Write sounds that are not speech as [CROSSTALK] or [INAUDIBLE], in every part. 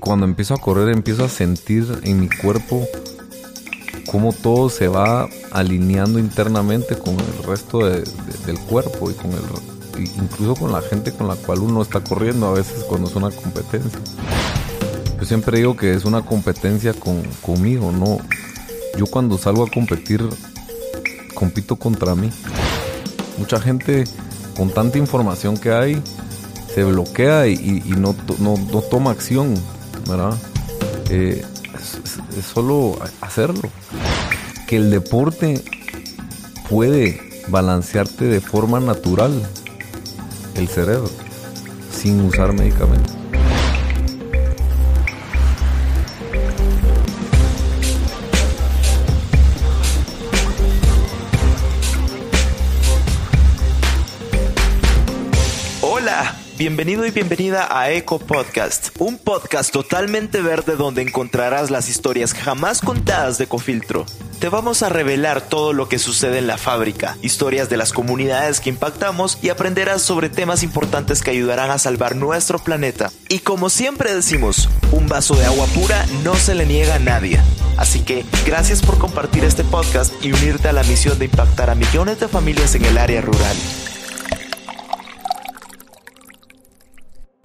Cuando empiezo a correr empiezo a sentir en mi cuerpo cómo todo se va alineando internamente con el resto de- de- del cuerpo y con el incluso con la gente con la cual uno está corriendo a veces cuando es una competencia. Yo siempre digo que es una competencia con, conmigo, no. Yo cuando salgo a competir compito contra mí. Mucha gente con tanta información que hay se bloquea y, no, no, no toma acción, ¿verdad? Eh, es solo hacerlo. Que el deporte puede balancearte de forma natural el cerebro sin usar medicamentos. Bienvenido y bienvenida a Eco Podcast, un podcast totalmente verde donde encontrarás las historias jamás contadas de Ecofiltro. Te vamos a revelar todo lo que sucede en la fábrica, historias de las comunidades que impactamos y aprenderás sobre temas importantes que ayudarán a salvar nuestro planeta. Y como siempre decimos, un vaso de agua pura no se le niega a nadie. Así que gracias por compartir este podcast y unirte a la misión de impactar a millones de familias en el área rural.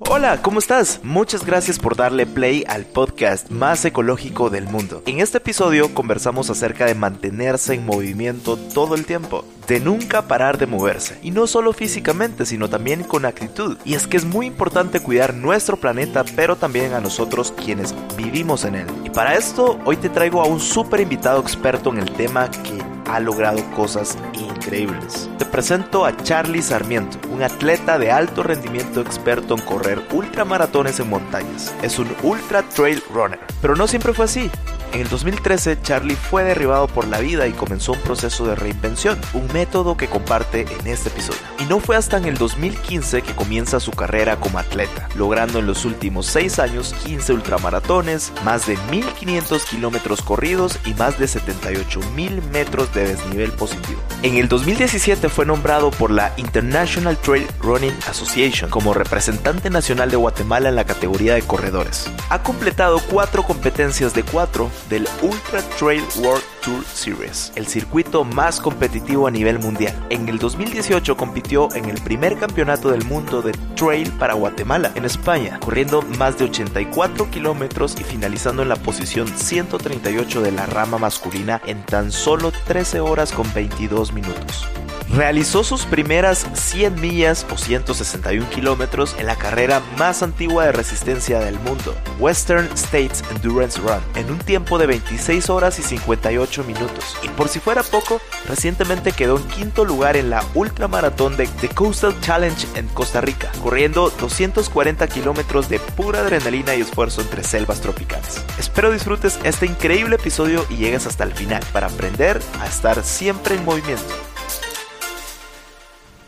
Hola, ¿cómo estás? Muchas gracias por darle play al podcast más ecológico del mundo. En este episodio conversamos acerca de mantenerse en movimiento todo el tiempo, de nunca parar de moverse, y no solo físicamente, sino también con actitud. Y es que es muy importante cuidar nuestro planeta, pero también a nosotros quienes vivimos en él. Y para esto, hoy te traigo a un súper invitado experto en el tema que ha logrado cosas increíbles. Te presento a Charlie Sarmiento, un atleta de alto rendimiento experto en correr ultramaratones en montañas. Es un ultra trail runner, pero no siempre fue así. En el 2013, Charlie fue derribado por la vida y comenzó un proceso de reinvención, un método que comparte en este episodio. Y no fue hasta en el 2015 que comienza su carrera como atleta, logrando en los últimos 6 años 15 ultramaratones, más de 1500 kilómetros corridos y más de 78.000 metros de desnivel positivo. En el 2017 fue nombrado por la International Trail Running Association como representante nacional de Guatemala en la categoría de corredores. Ha completado cuatro competencias de cuatro del Ultra Trail World Series, el circuito más competitivo a nivel mundial. En el 2018 compitió en el primer campeonato del mundo de trail para Guatemala, en España, corriendo más de 84 kilómetros y finalizando en la posición 138 de la rama masculina en tan solo 13 horas con 22 minutos. Realizó sus primeras 100 millas o 161 kilómetros en la carrera más antigua de resistencia del mundo, Western States Endurance Run, en un tiempo de 26 horas y 58 minutos. Y por si fuera poco, recientemente quedó en quinto lugar en la ultramaratón de The Coastal Challenge en Costa Rica, corriendo 240 kilómetros de pura adrenalina y esfuerzo entre selvas tropicales. Espero disfrutes este increíble episodio y llegues hasta el final para aprender a estar siempre en movimiento.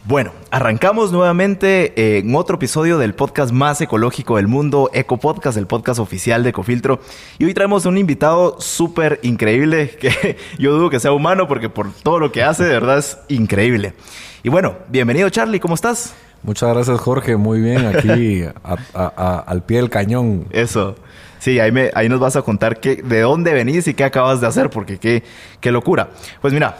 Bueno, arrancamos nuevamente eh, en otro episodio del podcast más ecológico del mundo, Eco Podcast, el podcast oficial de Ecofiltro. Y hoy traemos un invitado súper increíble [LAUGHS] que yo dudo que sea humano porque por todo lo que hace, de verdad es increíble. Y bueno, bienvenido Charlie, ¿cómo estás? Muchas gracias Jorge, muy bien aquí [LAUGHS] a- a- a- al pie del cañón. Eso. Sí, ahí, me, ahí nos vas a contar qué, de dónde venís y qué acabas de hacer, porque qué, qué locura. Pues mira,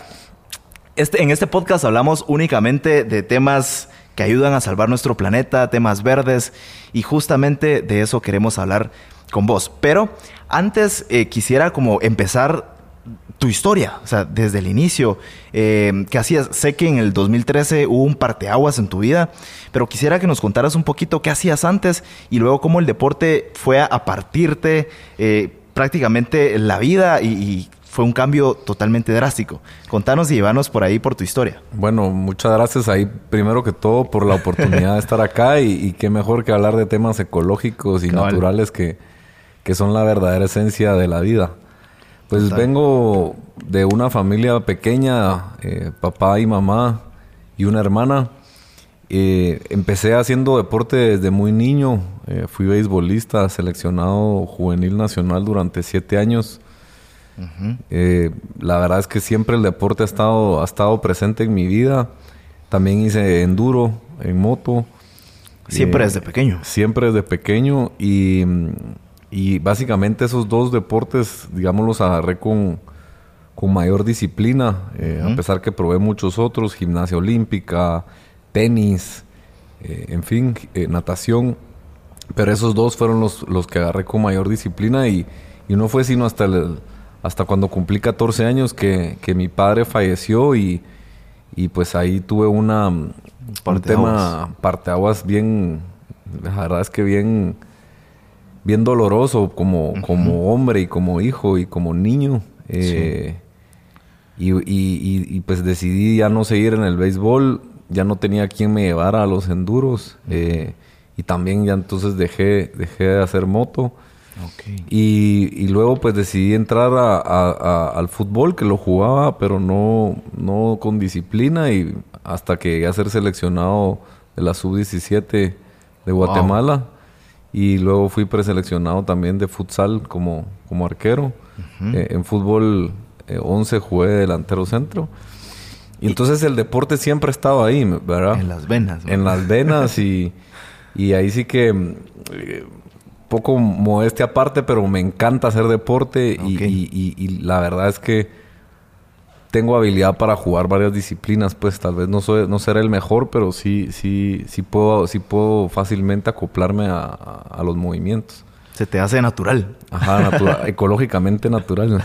este, en este podcast hablamos únicamente de temas que ayudan a salvar nuestro planeta, temas verdes, y justamente de eso queremos hablar con vos. Pero antes eh, quisiera como empezar tu historia, o sea, desde el inicio, eh, ¿qué hacías? Sé que en el 2013 hubo un parteaguas en tu vida, pero quisiera que nos contaras un poquito qué hacías antes y luego cómo el deporte fue a, partirte eh, prácticamente la vida y fue un cambio totalmente drástico. Contanos y llevanos por ahí por tu historia. Bueno, muchas gracias ahí primero que todo por la oportunidad de estar acá y, y qué mejor que hablar de temas ecológicos y Cabal. naturales que, que son la verdadera esencia de la vida. Pues Total. vengo de una familia pequeña, eh, papá y mamá y una hermana. Eh, empecé haciendo deporte desde muy niño. Eh, fui beisbolista, seleccionado juvenil nacional durante siete años. Eh, la verdad es que siempre el deporte ha estado, ha estado presente en mi vida. También hice enduro en moto. Siempre desde pequeño. Siempre desde pequeño y, y básicamente esos dos deportes, digamos, los agarré con, con mayor disciplina, eh, a pesar que probé muchos otros, gimnasia olímpica, tenis, eh, en fin, eh, natación. Pero esos dos fueron los, los que agarré con mayor disciplina y, y no fue sino hasta, el, hasta cuando cumplí 14 años que, que mi padre falleció y, y pues ahí tuve una, un tema parteaguas bien, la verdad es que bien, bien doloroso como, como hombre y como hijo y como niño. Eh, y, y, pues decidí ya no seguir en el béisbol, ya no tenía quien me llevara a los enduros. Eh, y también ya entonces dejé, dejé de hacer moto. Y, luego pues decidí entrar al fútbol, que lo jugaba, pero no, no con disciplina y hasta que llegué a ser seleccionado de la sub-17 de Guatemala. Y luego fui preseleccionado también de futsal como, como arquero. Eh, en fútbol 11 eh, jugué delantero centro. Y, entonces el deporte siempre ha estado ahí, ¿verdad? En las venas. En las venas y, y ahí sí que eh, poco modestia aparte, pero me encanta hacer deporte y, la verdad es que tengo habilidad para jugar varias disciplinas, pues tal vez no soy, no seré el mejor, pero sí, sí, sí puedo, sí puedo fácilmente acoplarme a los movimientos. Se te hace natural. Ajá, natural, [LAUGHS] ecológicamente natural.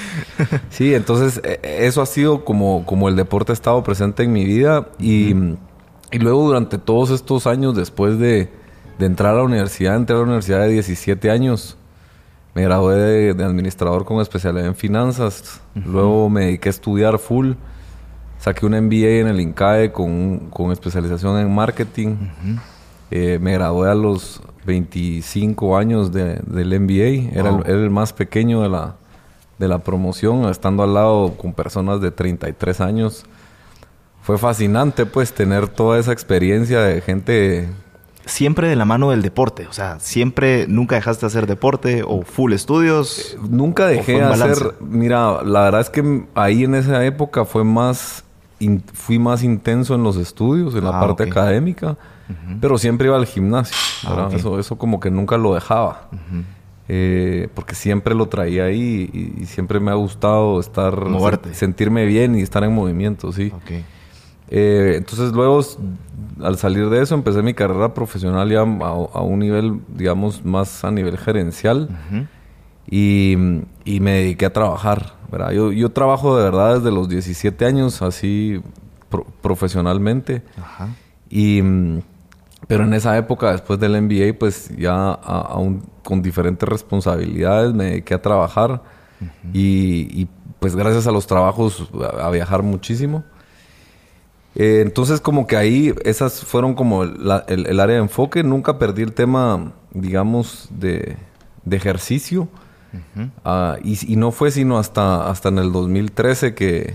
[LAUGHS] sí, entonces e, eso ha sido como, como el deporte ha estado presente en mi vida y, y luego durante todos estos años después de, de, entrar a la universidad, entré a la universidad de 17 años. Me gradué de, administrador con especialidad en finanzas. Luego me dediqué a estudiar full. Saqué un MBA en el INCAE con, con especialización en marketing. Eh, me gradué a los 25 años de, del MBA. Era, el, más pequeño de la, de la promoción, estando al lado con personas de 33 años. Fue fascinante, pues, tener toda esa experiencia de gente... Siempre de la mano del deporte, o sea, siempre, nunca dejaste de hacer deporte o full estudios. Eh, nunca dejé de hacer, mira, la verdad es que ahí en esa época fue más, fui más intenso en los estudios, en la ah, parte académica pero siempre iba al gimnasio. Ah, eso, eso como que nunca lo dejaba. Eh, porque siempre lo traía ahí y, siempre me ha gustado estar... sentirme bien y estar en movimiento, sí. Eh, entonces luego, al salir de eso, empecé mi carrera profesional ya a, un nivel, digamos, más a nivel gerencial. y, me dediqué a trabajar. Yo, yo trabajo de verdad desde los 17 años, así profesionalmente. Y pero en esa época, después del MBA, pues ya aún con diferentes responsabilidades me dediqué a trabajar y, pues gracias a los trabajos a, viajar muchísimo. Eh, entonces como que ahí esas fueron como el, área de enfoque. Nunca perdí el tema, digamos, de, ejercicio. Ah, y, no fue sino hasta, hasta en el 2013 que,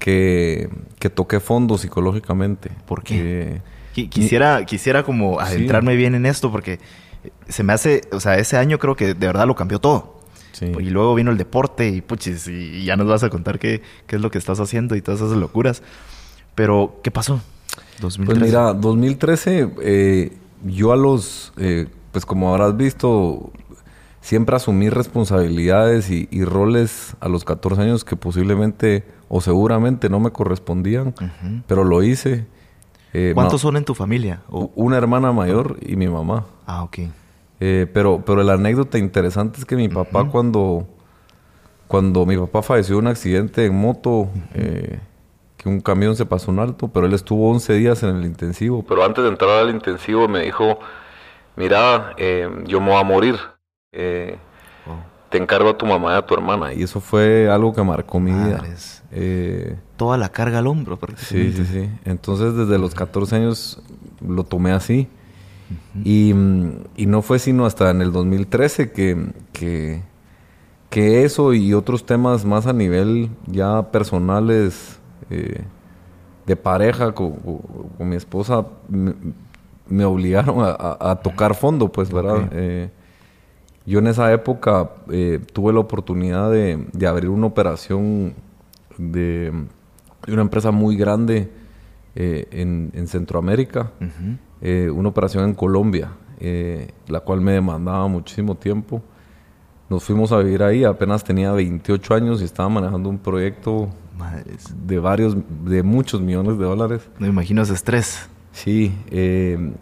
que, que toqué fondo psicológicamente. ¿Por qué? Quisiera, quisiera como adentrarme bien en esto porque se me hace, o sea, ese año creo que de verdad lo cambió todo. Y luego vino el deporte y puchis, y ya nos vas a contar qué, qué es lo que estás haciendo y todas esas locuras. Pero, ¿qué pasó? 2013. Pues mira, 2013, eh, yo a los, eh, pues como habrás visto, siempre asumí responsabilidades y, roles a los 14 años que posiblemente o seguramente no me correspondían, pero lo hice. Eh, ¿Cuántos son en tu familia? Una hermana mayor y mi mamá. Ah, ok. Eh, pero, pero la anécdota interesante es que mi papá cuando, cuando mi papá falleció en un accidente en moto, eh, que un camión se pasó un alto, pero él estuvo 11 días en el intensivo. Pero antes de entrar al intensivo me dijo, mira, yo me voy a morir. Te encargo a tu mamá y a tu hermana. Y eso fue algo que marcó mi vida. Eh, Toda la carga al hombro. Sí, sí, sí. Entonces desde los 14 años lo tomé así. y, no fue sino hasta en el 2013 que, que, que, eso y otros temas más a nivel ya personales eh, de pareja con, mi esposa me, obligaron a, tocar fondo, pues, ¿verdad? Eh, yo en esa época tuve la oportunidad de, de abrir una operación de, una empresa muy grande eh, en, Centroamérica, eh, una operación en Colombia, eh, la cual me demandaba muchísimo tiempo. Nos fuimos a vivir ahí, apenas tenía 28 años y estaba manejando un proyecto de varios, de muchos millones de dólares. Me imagino ese estrés. Sí,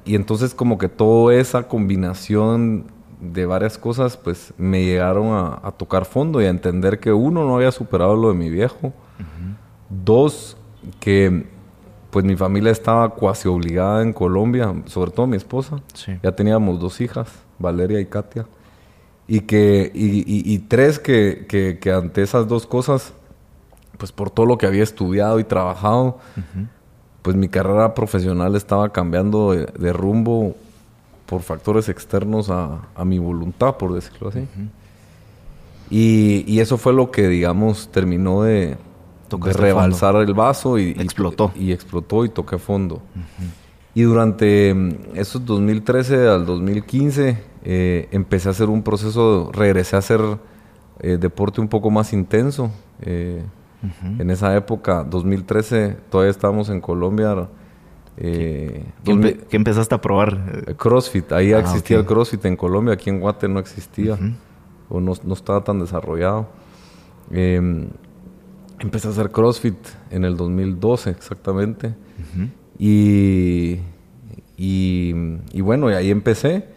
y entonces como que toda esa combinación de varias cosas, pues me llegaron a, tocar fondo y a entender que uno, no había superado lo de mi viejo. Dos, que pues mi familia estaba cuasi obligada en Colombia, sobre todo mi esposa. Ya teníamos dos hijas, Valeria y Katia. Y que, y, tres, que, ante esas dos cosas, pues por todo lo que había estudiado y trabajado, pues mi carrera profesional estaba cambiando de, rumbo por factores externos a, mi voluntad, por decirlo así. y, y, eso fue lo que, digamos, terminó de, de rebalsar el vaso y explotó. Y, explotó y toqué fondo. Y durante mm, esos 2013 al 2015 eh, empecé a hacer un proceso, regresé a hacer eh, deporte un poco más intenso. Eh, en esa época, 2013, todavía estábamos en Colombia. ¿Qué, empezaste a probar? CrossFit. Ahí ah, existía el CrossFit en Colombia. Aquí en Guate no existía. O no, no, estaba tan desarrollado. Em, Empecé a hacer CrossFit en el 2012 exactamente. y, y, bueno, y ahí empecé.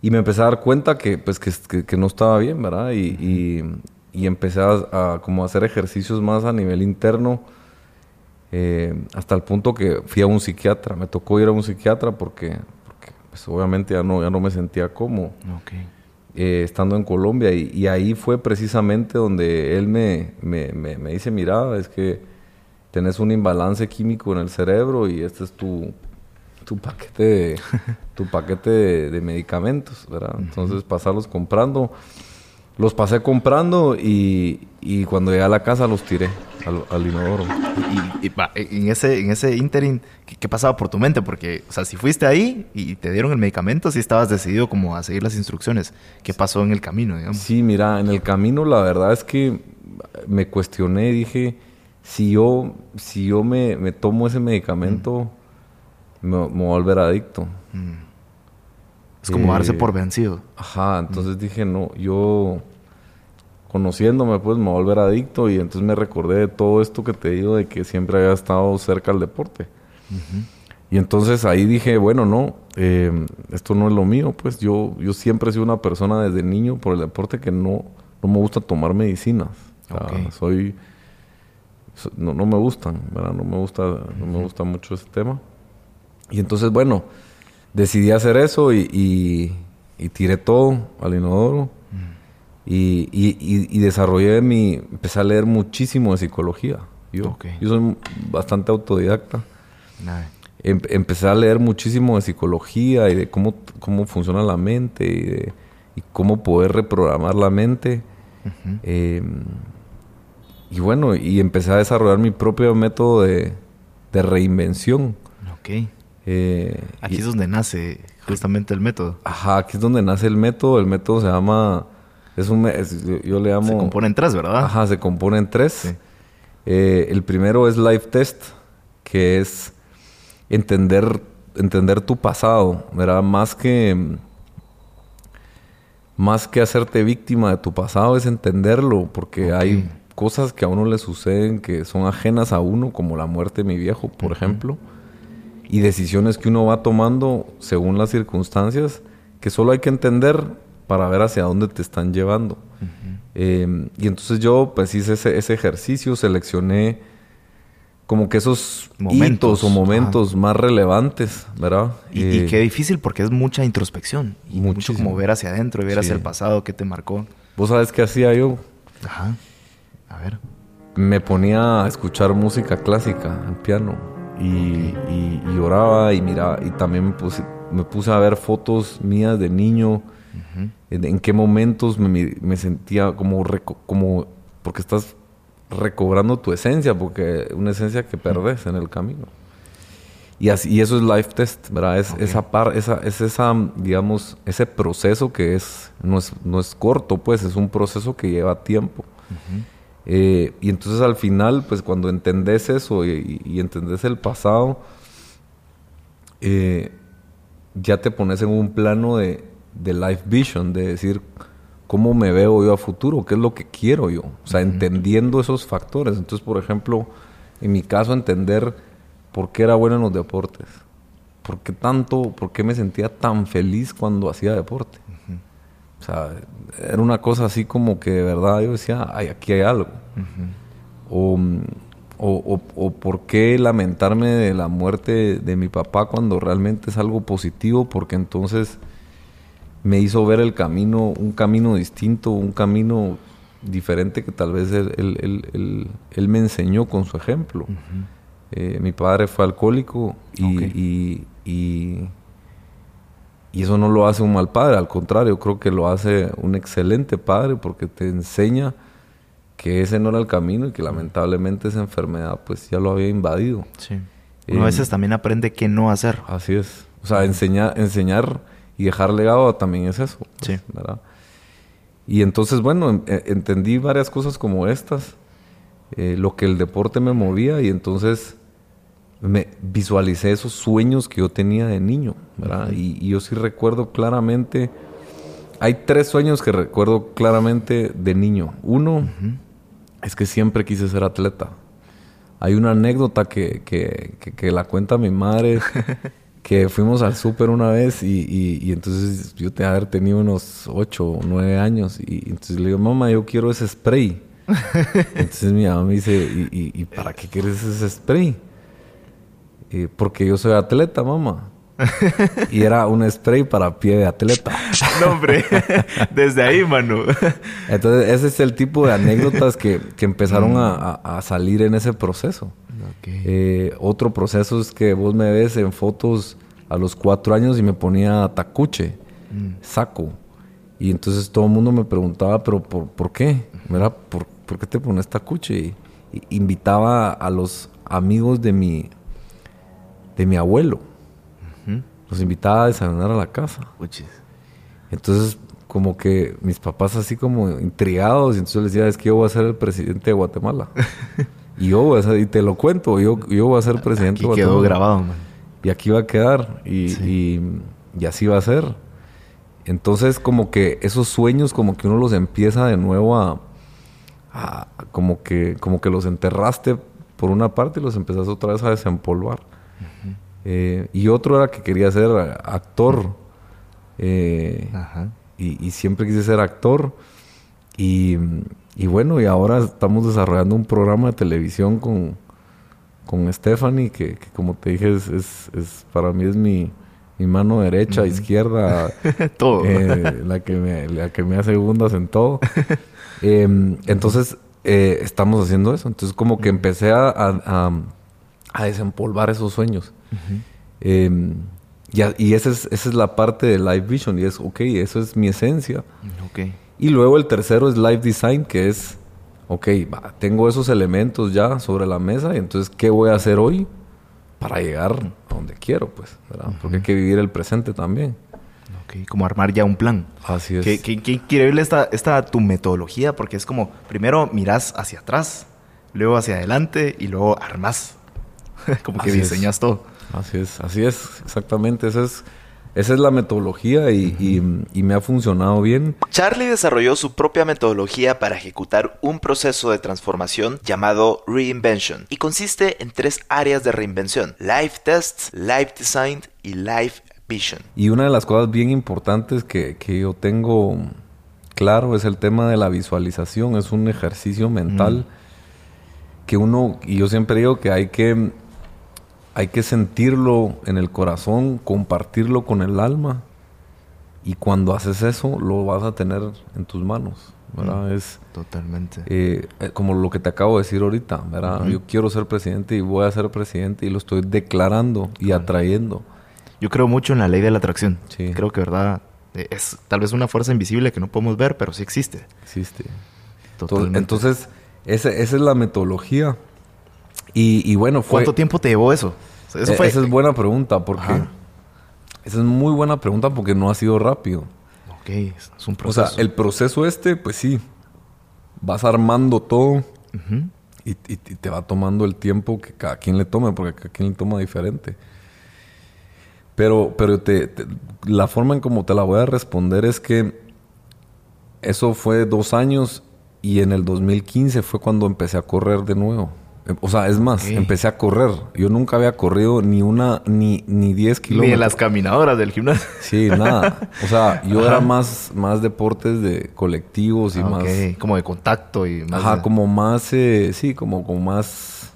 Y me empecé a dar cuenta que, pues, que, no estaba bien, ¿verdad? Y, y, empecé a, como hacer ejercicios más a nivel interno. Eh, hasta el punto que fui a un psiquiatra. Me tocó ir a un psiquiatra porque, porque pues, obviamente ya no, ya no me sentía cómodo. Okay. Eh, estando en Colombia y, ahí fue precisamente donde él me, me, me, dice, mira, es que tenés un imbalance químico en el cerebro y este es tu, tu paquete de, [LAUGHS] tu paquete de, medicamentos, ¿verdad? Entonces pasarlos comprando. Los pasé comprando y, y cuando llegué a la casa los tiré al, inodoro. Y, en ese, en ese interim, ¿qué, pasaba por tu mente? Porque, o sea, si fuiste ahí y te dieron el medicamento, si estabas decidido como a seguir las instrucciones. ¿Qué pasó en el camino, digamos? Sí, mira, en el camino la verdad es que me cuestioné, dije, si yo, si yo me, me tomo ese medicamento, me, voy a volver adicto. Mm. Es como darse por vencido. Ajá, entonces dije, no, yo conociéndome, pues me voy a volver adicto y entonces me recordé de todo esto que te digo de que siempre había estado cerca al deporte. Y entonces ahí dije, bueno, no, eh, esto no es lo mío, pues yo, yo siempre he sido una persona desde niño por el deporte que no, no me gusta tomar medicinas. soy, no, no me gustan, ¿verdad? No me gusta, no me gusta mucho ese tema. Y entonces, bueno, decidí hacer eso y, y tiré todo al inodoro y, y, desarrollé mi... Empecé a leer muchísimo de psicología. Yo, yo soy bastante autodidacta. Em, empecé a leer muchísimo de psicología y de cómo, cómo funciona la mente y, de, y cómo poder reprogramar la mente. Em, y bueno, y empecé a desarrollar mi propio método de, de reinvención. Ok. Eh, aquí es donde nace justamente el método. Ajá, aquí es donde nace el método. El método se llama es un, yo le llamo... Se compone en tres, ¿verdad? Ajá, se compone en tres. Eh, el primero es Life Test, que es entender, entender tu pasado, ¿verdad? Más que, más que hacerte víctima de tu pasado, es entenderlo, porque hay cosas que a uno le suceden que son ajenas a uno, como la muerte de mi viejo, por ejemplo, y decisiones que uno va tomando según las circunstancias, que solo hay que entender para ver hacia dónde te están llevando. Em, y entonces yo pues hice ese, ejercicio, seleccioné como que esos momentos o momentos más relevantes, ¿verdad? Y, eh, qué difícil porque es mucha introspección. Y mucho como ver hacia adentro y ver hacia el pasado que te marcó. ¿Vos sabes qué hacía yo? Ajá. A ver. Me ponía a escuchar música clásica al piano y, y, oraba y miraba y también me puse, me puse a ver fotos mías de niño en, qué momentos me, sentía como, como, porque estás recobrando tu esencia, porque una esencia que perdes en el camino. Y, así, y eso es life test, ¿verdad? Es, esa par, esa, es esa, digamos, ese proceso que es no, es, no es corto, pues, es un proceso que lleva tiempo. Eh, y entonces al final, pues cuando entendés eso y, y entendés el pasado, eh, ya te pones en un plano de, de life vision, de decir cómo me veo yo a futuro, qué es lo que quiero yo. O sea, entendiendo esos factores. Entonces, por ejemplo, en mi caso, entender por qué era bueno en los deportes. ¿Por qué tanto, por qué me sentía tan feliz cuando hacía deporte? O sea, era una cosa así como que de verdad yo decía, ay, aquí hay algo. o, o, o, por qué lamentarme de la muerte de mi papá cuando realmente es algo positivo, porque entonces me hizo ver el camino, un camino distinto, un camino diferente que tal vez él, él, me enseñó con su ejemplo. Eh, mi padre fue alcohólico y, y, eso no lo hace un mal padre, al contrario, creo que lo hace un excelente padre porque te enseña que ese no era el camino y que lamentablemente esa enfermedad pues ya lo había invadido. Sí. Uno a veces también aprende qué no hacer. Así es. O sea, enseñar, enseñar y dejar legado también es eso. Sí. ¿verdad? Y entonces, bueno, e, entendí varias cosas como estas, eh, lo que el deporte me movía y entonces me visualicé esos sueños que yo tenía de niño, ¿verdad? y, yo sí recuerdo claramente, hay tres sueños que recuerdo claramente de niño. Uno es que siempre quise ser atleta. Hay una anécdota que, que, que la cuenta mi madre [LAUGHS] que fuimos al súper una vez y, y, entonces yo te haber tenido unos 8 o 9 años y, entonces le digo, mamá, yo quiero ese spray. [LAUGHS] entonces mi mamá me dice, ¿y, y, para qué quieres ese spray? Porque yo soy atleta, mamá. [LAUGHS] y era un spray para pie de atleta. no, hombre, [LAUGHS] desde ahí, Manu. Entonces, ese es el tipo de anécdotas que, que empezaron a, a, salir en ese proceso. Eh, otro proceso es que vos me ves en fotos a los cuatro años y me ponía tacuche, mm. saco. Y entonces todo el mundo me preguntaba, ¿pero por, por qué? ¿Verdad? ¿Por, ¿Por, qué te pones tacuche? Y, invitaba a los amigos de mi, de mi abuelo. Los invitaba a desayunar a la casa. Entonces, como que mis papás así como intrigados, y entonces les decía, es que yo voy a ser el presidente de Guatemala. [LAUGHS] Y yo, y te lo cuento, yo, yo voy a ser presidente. Aquí quedó grabado, Y aquí va a quedar. Y, y, así va a ser. Entonces, como que esos sueños, como que uno los empieza de nuevo a, como que, como que los enterraste por una parte y los empezás otra vez a desempolvar. Eh, y otro era que quería ser actor. Eh, y, y, siempre quise ser actor. Y, y bueno, y ahora estamos desarrollando un programa de televisión con, con Stephanie, que, como te dije, es, es, para mí es mi, mi mano derecha, izquierda, [LAUGHS] todo. Eh, la, que me, la que me hace segundas en todo. [LAUGHS] Em, entonces, estamos haciendo eso. Entonces, como que empecé a, a, desempolvar esos sueños. Em, y, y esa, es, esa es la parte de Live Vision, y es, ok, eso es mi esencia. Y luego el tercero es Live Design, que es, ok, tengo esos elementos ya sobre la mesa, y entonces, ¿qué voy a hacer hoy para llegar a donde quiero? Pues, ¿verdad? Porque hay que vivir el presente también. Ok, como armar ya un plan. Así es. ¿Qué, qué, quiere esta, esta tu metodología? Porque es como, primero miras hacia atrás, luego hacia adelante y luego armas. [LAUGHS] como que diseñas todo. Así es, así es, exactamente. Eso es esa es la metodología y, me ha funcionado bien. Charlie desarrolló su propia metodología para ejecutar un proceso de transformación llamado Reinvention y consiste en tres áreas de reinvención, Life Tests, Life Design y Life Vision. Y una de las cosas bien importantes que, que yo tengo claro es el tema de la visualización, es un ejercicio mental que uno, y yo siempre digo que hay que hay que sentirlo en el corazón, compartirlo con el alma. Y cuando haces eso, lo vas a tener en tus manos. ¿verdad? Mm, es totalmente. Eh, eh, como lo que te acabo de decir ahorita, ¿verdad? Yo quiero ser presidente y voy a ser presidente y lo estoy declarando y atrayendo. Yo creo mucho en la ley de la atracción. Sí. Creo que, ¿verdad? Eh, es tal vez una fuerza invisible que no podemos ver, pero sí existe. Existe. Totalmente. Entonces, esa, esa es la metodología. Y, bueno, fue... ¿Cuánto tiempo te llevó eso? Eh, esa es buena pregunta, porque... Esa es muy buena pregunta porque no ha sido rápido. Ok, es un proceso. O sea, el proceso este, pues sí, vas armando todo y, te va tomando el tiempo que cada quien le tome, porque cada quien le toma diferente. Pero, pero te, la forma en cómo te la voy a responder es que eso fue dos años y en el 2015 fue cuando empecé a correr de nuevo. O sea, es más, empecé a correr. Yo nunca había corrido ni una, ni, ni 10 kilómetros. Ni en las caminadoras del gimnasio. Sí, nada. O sea, yo era más, más deportes de colectivos y ah, más. Como de contacto y más. Ajá, como más, eh, sí, como con más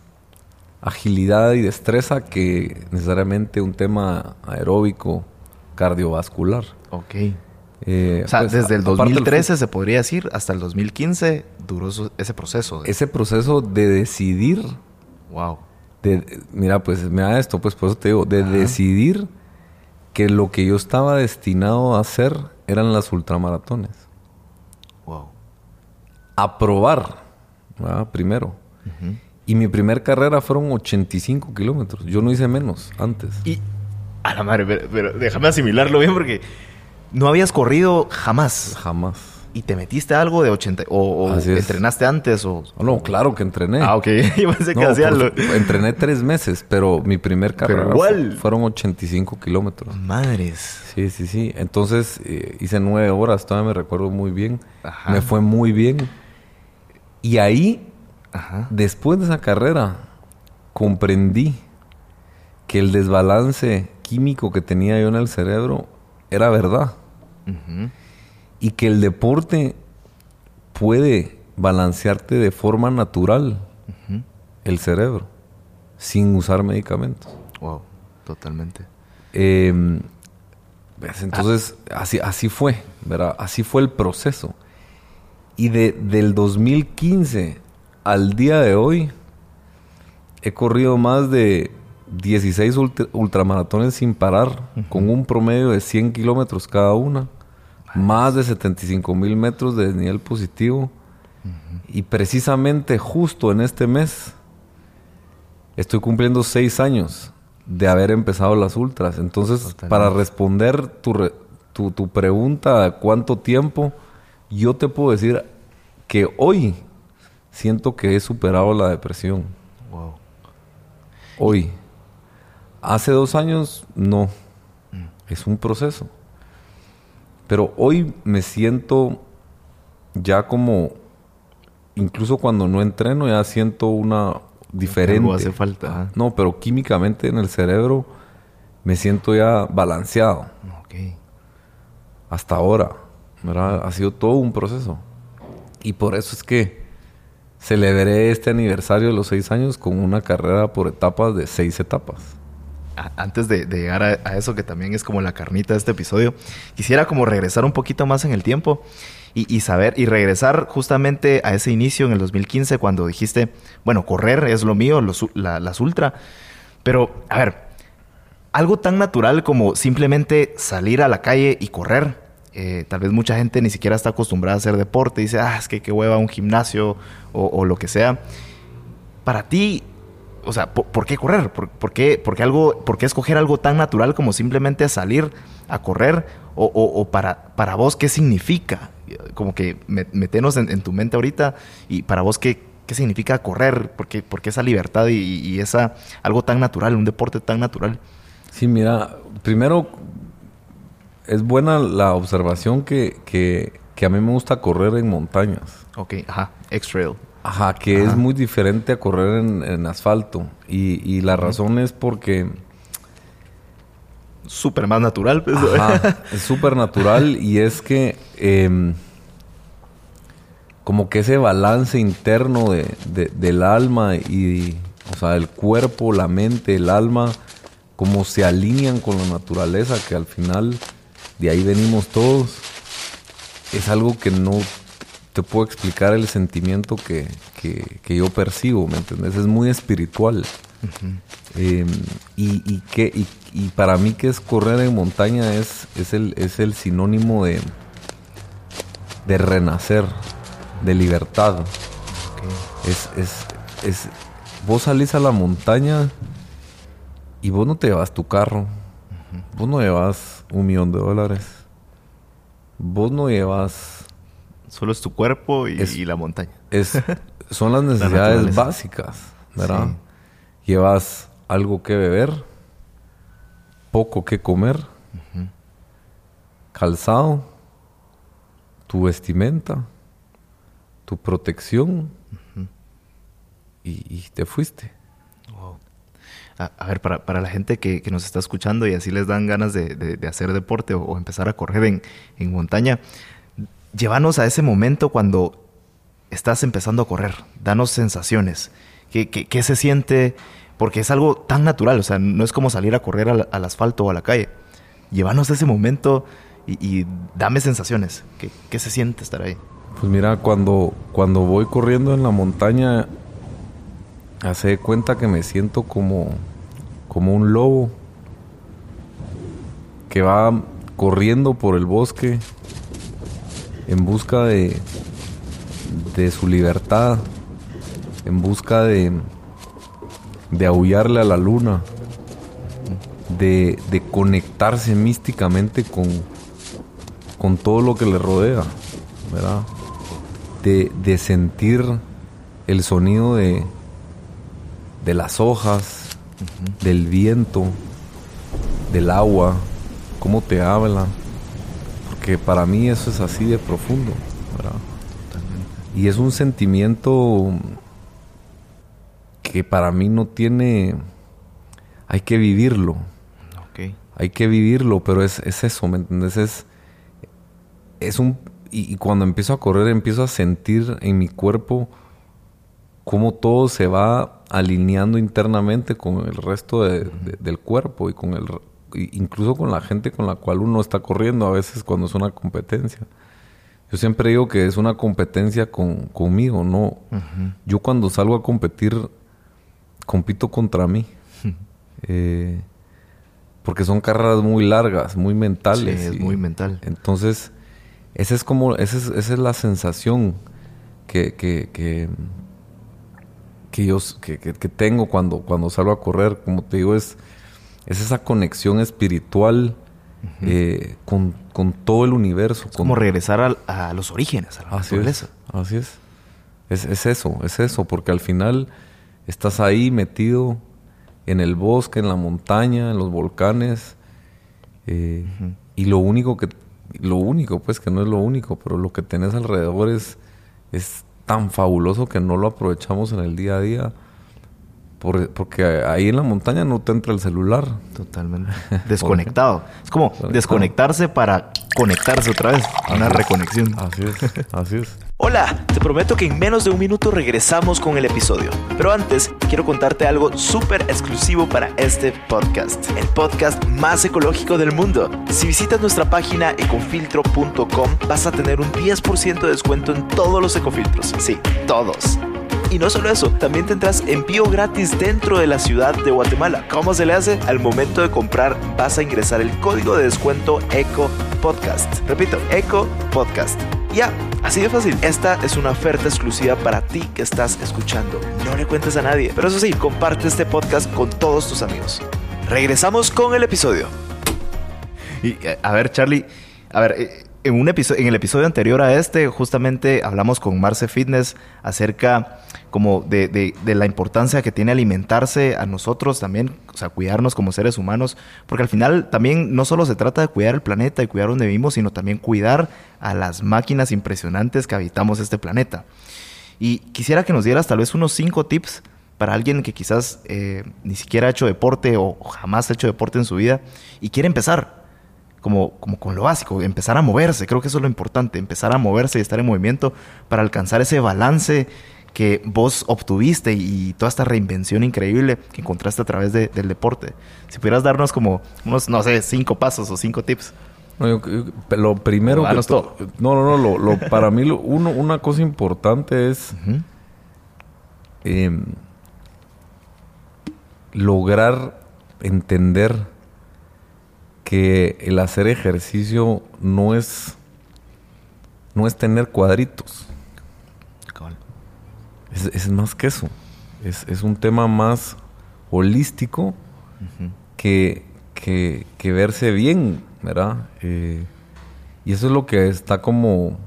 agilidad y destreza que necesariamente un tema aeróbico, cardiovascular. Ok. Eh, o sea, pues, desde el 2013 se podría decir hasta el 2015 duró ese proceso. Ese proceso de decidir. Wow. De, mira, pues mira esto, pues por eso te digo, de decidir que lo que yo estaba destinado a hacer eran las ultramaratones. Wow. A probar, primero. Y mi primer carrera fueron 85 kilómetros. Yo no hice menos antes. Y, a la madre, pero déjame asimilarlo bien porque no habías corrido jamás. Jamás. ¿Y te metiste algo de 80? ¿O, o entrenaste antes? O, no, claro que entrené. Ah, ok. [LAUGHS] Yo pensé que hacía lo... Entrené tres meses, pero mi primer carrera fueron 85 kilómetros. Madres. Sí, sí, sí. Entonces eh, hice nueve horas, todavía me recuerdo muy bien. Me fue muy bien. Y ahí, después de esa carrera, comprendí que el desbalance químico que tenía yo en el cerebro era verdad. Y que el deporte puede balancearte de forma natural el cerebro sin usar medicamentos. Wow, totalmente. Em, entonces, así, así fue, ¿verdad? Así fue el proceso. Y de, del 2015 al día de hoy, he corrido más de 16 ultramaratones sin parar, con un promedio de 100 kilómetros cada una, más de 75 mil metros de desnivel positivo. Y precisamente justo en este mes estoy cumpliendo 6 años de haber empezado las ultras. Entonces, para responder tu, tu, pregunta, ¿cuánto tiempo? Yo te puedo decir que hoy siento que he superado la depresión. Wow. Hoy. Hace dos años, no. Es un proceso. Pero hoy me siento ya como, incluso cuando no entreno, ya siento una diferente. No hace falta. No, pero químicamente en el cerebro me siento ya balanceado. Hasta ahora. Ha sido todo un proceso. Y por eso es que celebré este aniversario de los seis años con una carrera por etapas de seis etapas antes de, llegar a, eso que también es como la carnita de este episodio, quisiera como regresar un poquito más en el tiempo y, saber y regresar justamente a ese inicio en el 2015 cuando dijiste, bueno, correr es lo mío, las ultra, pero a ver, algo tan natural como simplemente salir a la calle y correr. Eh, tal vez mucha gente ni siquiera está acostumbrada a hacer deporte, dice, ah, es que qué hueva un gimnasio o, o lo que sea. Para ti, o sea, ¿por, qué correr? ¿Por, qué, algo, ¿Por, qué, escoger algo tan natural como simplemente salir a correr? ¿O, para, para vos qué significa? Como que metenos en, tu mente ahorita y para vos qué, qué significa correr, ¿Por qué, esa libertad y, esa algo tan natural, un deporte tan natural. Sí, mira, primero es buena la observación que, que, que a mí me gusta correr en montañas. Ok, ajá, X-Trail. Ajá, que es muy diferente a correr en, asfalto. Y, la razón es porque... Súper más natural. Pues. Ajá, [LAUGHS] es súper natural y es que... Em, como que ese balance interno de, del alma y... O sea, el cuerpo, la mente, el alma, como se alinean con la naturaleza, que al final de ahí venimos todos, es algo que no te puedo explicar el sentimiento que, yo percibo, ¿me entiendes? Es muy espiritual. Em, y, que, y, para mí que es correr en montaña es, es, el, es el sinónimo de, de renacer, de libertad. Es, es, vos salís a la montaña y vos no te llevas tu carro, vos no llevas un millón de dólares, vos no llevas Solo es tu cuerpo y, la montaña. Es, [LAUGHS] son las necesidades básicas, ¿verdad? Llevas algo que beber, poco que comer, calzado, tu vestimenta, tu protección y, te fuiste. A, ver, para, la gente que, nos está escuchando y así les dan ganas de, hacer deporte o, empezar a correr en, montaña, llévanos a ese momento cuando estás empezando a correr. Danos sensaciones. ¿Qué, se siente? Porque es algo tan natural, o sea, no es como salir a correr al, al asfalto o a la calle. Llévanos a ese momento y, dame sensaciones. ¿Qué, ¿Qué, se siente estar ahí? Pues mira, cuando, cuando voy corriendo en la montaña, hace cuenta que me siento como, como un lobo que va corriendo por el bosque en busca de, de su libertad, en busca de, de aullarle a la luna, de, de conectarse místicamente con, con todo lo que le rodea, ¿verdad? De, sentir el sonido de, de las hojas, del viento, del agua, cómo te habla. Porque para mí eso es así de profundo, ¿verdad? Y es un sentimiento que para mí no tiene... Hay que vivirlo. Hay que vivirlo, pero es, es eso, ¿me entiendes? Es, es un... Y, cuando empiezo a correr empiezo a sentir en mi cuerpo cómo todo se va alineando internamente con el resto del cuerpo y con el incluso con la gente con la cual uno está corriendo a veces cuando es una competencia. Yo siempre digo que es una competencia con, conmigo, no. Yo cuando salgo a competir compito contra mí. Eh, porque son carreras muy largas, muy mentales. Sí, es muy mental. Entonces, esa es como, esa es, esa es la sensación que, que, que, que yo que, tengo cuando, cuando salgo a correr. Como te digo, es, es esa conexión espiritual eh, con, con, todo el universo. Es como regresar a, los orígenes, a la así Es, así es. es. Es eso, es eso, porque al final estás ahí metido en el bosque, en la montaña, en los volcanes, eh, y lo único que lo único, pues que no es lo único, pero lo que tenés alrededor es, es tan fabuloso que no lo aprovechamos en el día a día. Porque ahí en la montaña no te entra el celular. Totalmente. [LAUGHS] Desconectado. es como desconectarse para conectarse otra vez. una reconexión. Así es, [LAUGHS] así es. Hola, te prometo que en menos de un minuto regresamos con el episodio. Pero antes, quiero contarte algo súper exclusivo para este podcast, el podcast más ecológico del mundo. Si visitas nuestra página ecofiltro.com, vas a tener un 10% de descuento en todos los ecofiltros. Sí, todos. Y no solo eso, también tendrás envío gratis dentro de la ciudad de Guatemala. ¿Cómo se le hace? Al momento de comprar vas a ingresar el código de descuento ECO Podcast. Repito, ECO Podcast. Ya, así de fácil. Esta es una oferta exclusiva para ti que estás escuchando. No le cuentes a nadie. Pero eso sí, comparte este podcast con todos tus amigos. Regresamos con el episodio. Y eh, a ver, Charlie, a ver, eh, en, un en el episodio anterior a este, justamente hablamos con Marce Fitness acerca como de, de, la importancia que tiene alimentarse a nosotros también, o sea, cuidarnos como seres humanos, porque al final también no solo se trata de cuidar el planeta y cuidar donde vivimos, sino también cuidar a las máquinas impresionantes que habitamos este planeta. Y quisiera que nos dieras tal vez unos cinco tips para alguien que quizás eh, ni siquiera ha hecho deporte o jamás ha hecho deporte en su vida y quiere empezar como, como con lo básico, empezar a moverse, creo que eso es lo importante, empezar a moverse y estar en movimiento para alcanzar ese balance que vos obtuviste y toda esta reinvención increíble que encontraste a través del deporte. Si pudieras darnos como unos, no sé, cinco pasos o cinco tips. lo primero que... No, no, no, lo, para mí uno, una cosa importante es em, lograr entender que el hacer ejercicio no es no es tener cuadritos. Es, más que eso. Es, un tema más holístico que, que, verse bien, ¿verdad? Eh, y eso es lo que está como...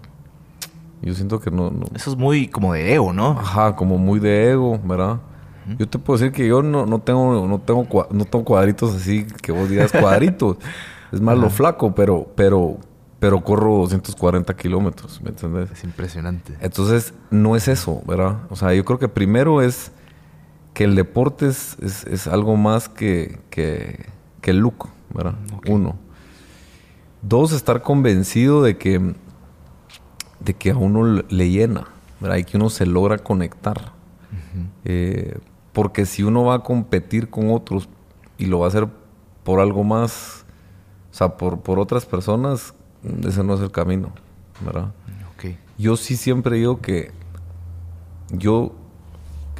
Yo siento que no, Eso es muy como de ego, ¿no? Ajá, como muy de ego, ¿verdad? Yo te puedo decir que yo no, no tengo, no tengo, no tengo cuadritos así que vos digas [LAUGHS] cuadritos. es más lo flaco, pero, pero, pero corro 240 kilómetros, ¿me entiendes? Es impresionante. Entonces, no es eso, ¿verdad? O sea, yo creo que primero es que el deporte es, es, algo más que, que, que, el look, ¿verdad? Uno. Dos, estar convencido de que, de que a uno le llena, ¿verdad? Y que uno se logra conectar. Eh, porque si uno va a competir con otros y lo va a hacer por algo más, o sea, por, por otras personas, ese no es el camino, ¿verdad? Okay. Yo sí siempre digo que yo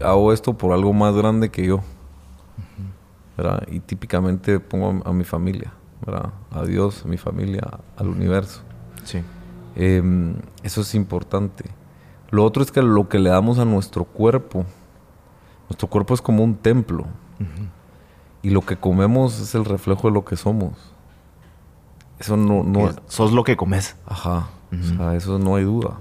hago esto por algo más grande que yo, ¿verdad? Y típicamente pongo a, mi familia, ¿verdad? A Dios, a mi familia, al universo. Sí. Em, eso es importante. Lo otro es que lo que le damos a nuestro cuerpo, nuestro cuerpo es como un templo. Y lo que comemos es el reflejo de lo que somos. Eso no... no sos lo que comes. Ajá. O sea, eso no hay duda.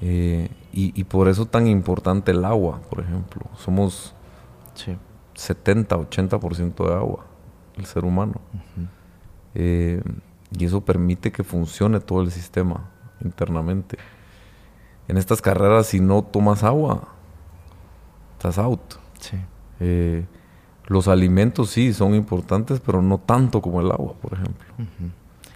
Eh, y, por eso tan importante el agua, por ejemplo. Somos 70, 80% de agua, el ser humano. Eh, y eso permite que funcione todo el sistema internamente. En estas carreras, si no tomas agua, estás out. Eh, los alimentos sí son importantes, pero no tanto como el agua, por ejemplo.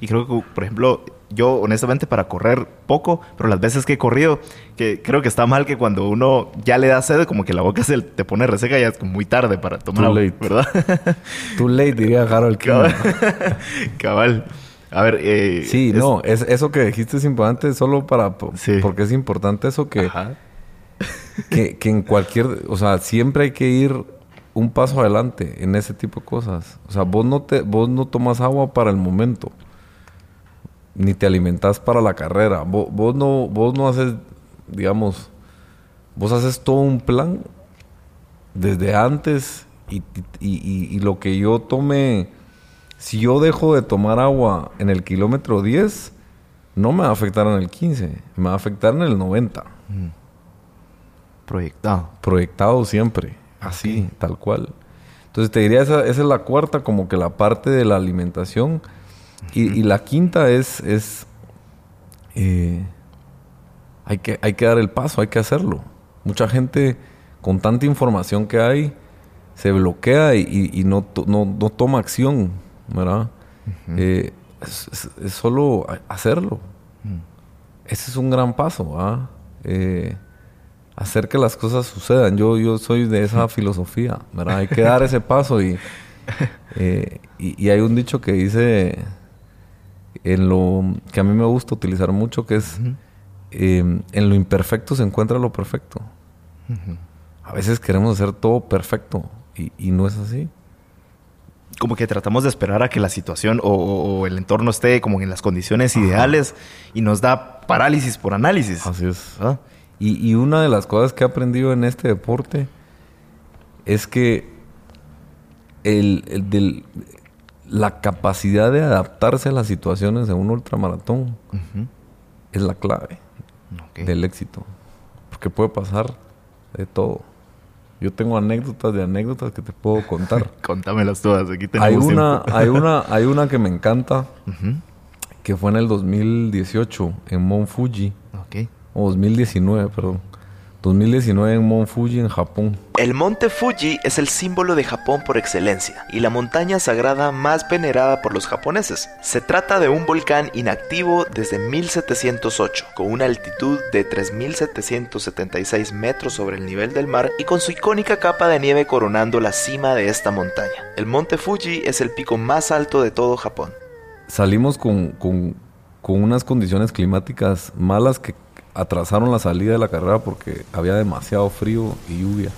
Y creo que, por ejemplo, yo honestamente para correr poco, pero las veces que he corrido, que creo que está mal que cuando uno ya le da sed, como que la boca se te pone reseca, ya es muy tarde para tomar agua, ¿verdad? [LAUGHS] Too late, diría Harold Cabal. [LAUGHS] Cabal. A ver, eh, sí, no, es, eso que dijiste es importante solo para, porque es importante eso que, que, que en cualquier, o sea, siempre hay que ir un paso adelante en ese tipo de cosas. O sea, vos no te, vos no tomas agua para el momento ni te alimentas para la carrera. Vos, no, vos no haces, digamos, vos haces todo un plan desde antes y, lo que yo tome, si yo dejo de tomar agua en el kilómetro 10, no me va a afectar en el 15, me va a afectar en el 90. Mm. Proyectado. Proyectado siempre, así, tal cual. Entonces te diría, esa, esa es la cuarta, como que la parte de la alimentación y, la quinta es, es eh, hay, que, hay que dar el paso, hay que hacerlo. Mucha gente con tanta información que hay se bloquea y, no, no, toma acción, ¿verdad? Eh, es, solo hacerlo. Mm. Ese es un gran paso, ¿ah? Hacer que las cosas sucedan. Yo, yo soy de esa filosofía, ¿verdad? Hay que dar ese paso [LAUGHS] y, y, hay un dicho que dice en lo que a mí me gusta utilizar mucho, que es em, en lo imperfecto se encuentra lo perfecto. A veces queremos hacer todo perfecto y, no es así. Como que tratamos de esperar a que la situación o, el entorno esté como en las condiciones ideales y nos da parálisis por análisis. Así es. Y, y, una de las cosas que he aprendido en este deporte es que el, el del, la capacidad de adaptarse a las situaciones en un ultramaratón es la clave del éxito. Porque puede pasar de todo. Yo tengo anécdotas de anécdotas que te puedo contar. [LAUGHS] Contámelas todas, aquí hay una, hay una, hay una que me encanta, [LAUGHS] que fue en el 2018 en Mount Fuji. O 2019, perdón. 2019 en Mount Fuji en Japón. El monte Fuji es el símbolo de Japón por excelencia y la montaña sagrada más venerada por los japoneses. Se trata de un volcán inactivo desde 1708, con una altitud de 3.776 metros sobre el nivel del mar y con su icónica capa de nieve coronando la cima de esta montaña. El monte Fuji es el pico más alto de todo Japón. Salimos con, con, con unas condiciones climáticas malas que atrasaron la salida de la carrera porque había demasiado frío y lluvia.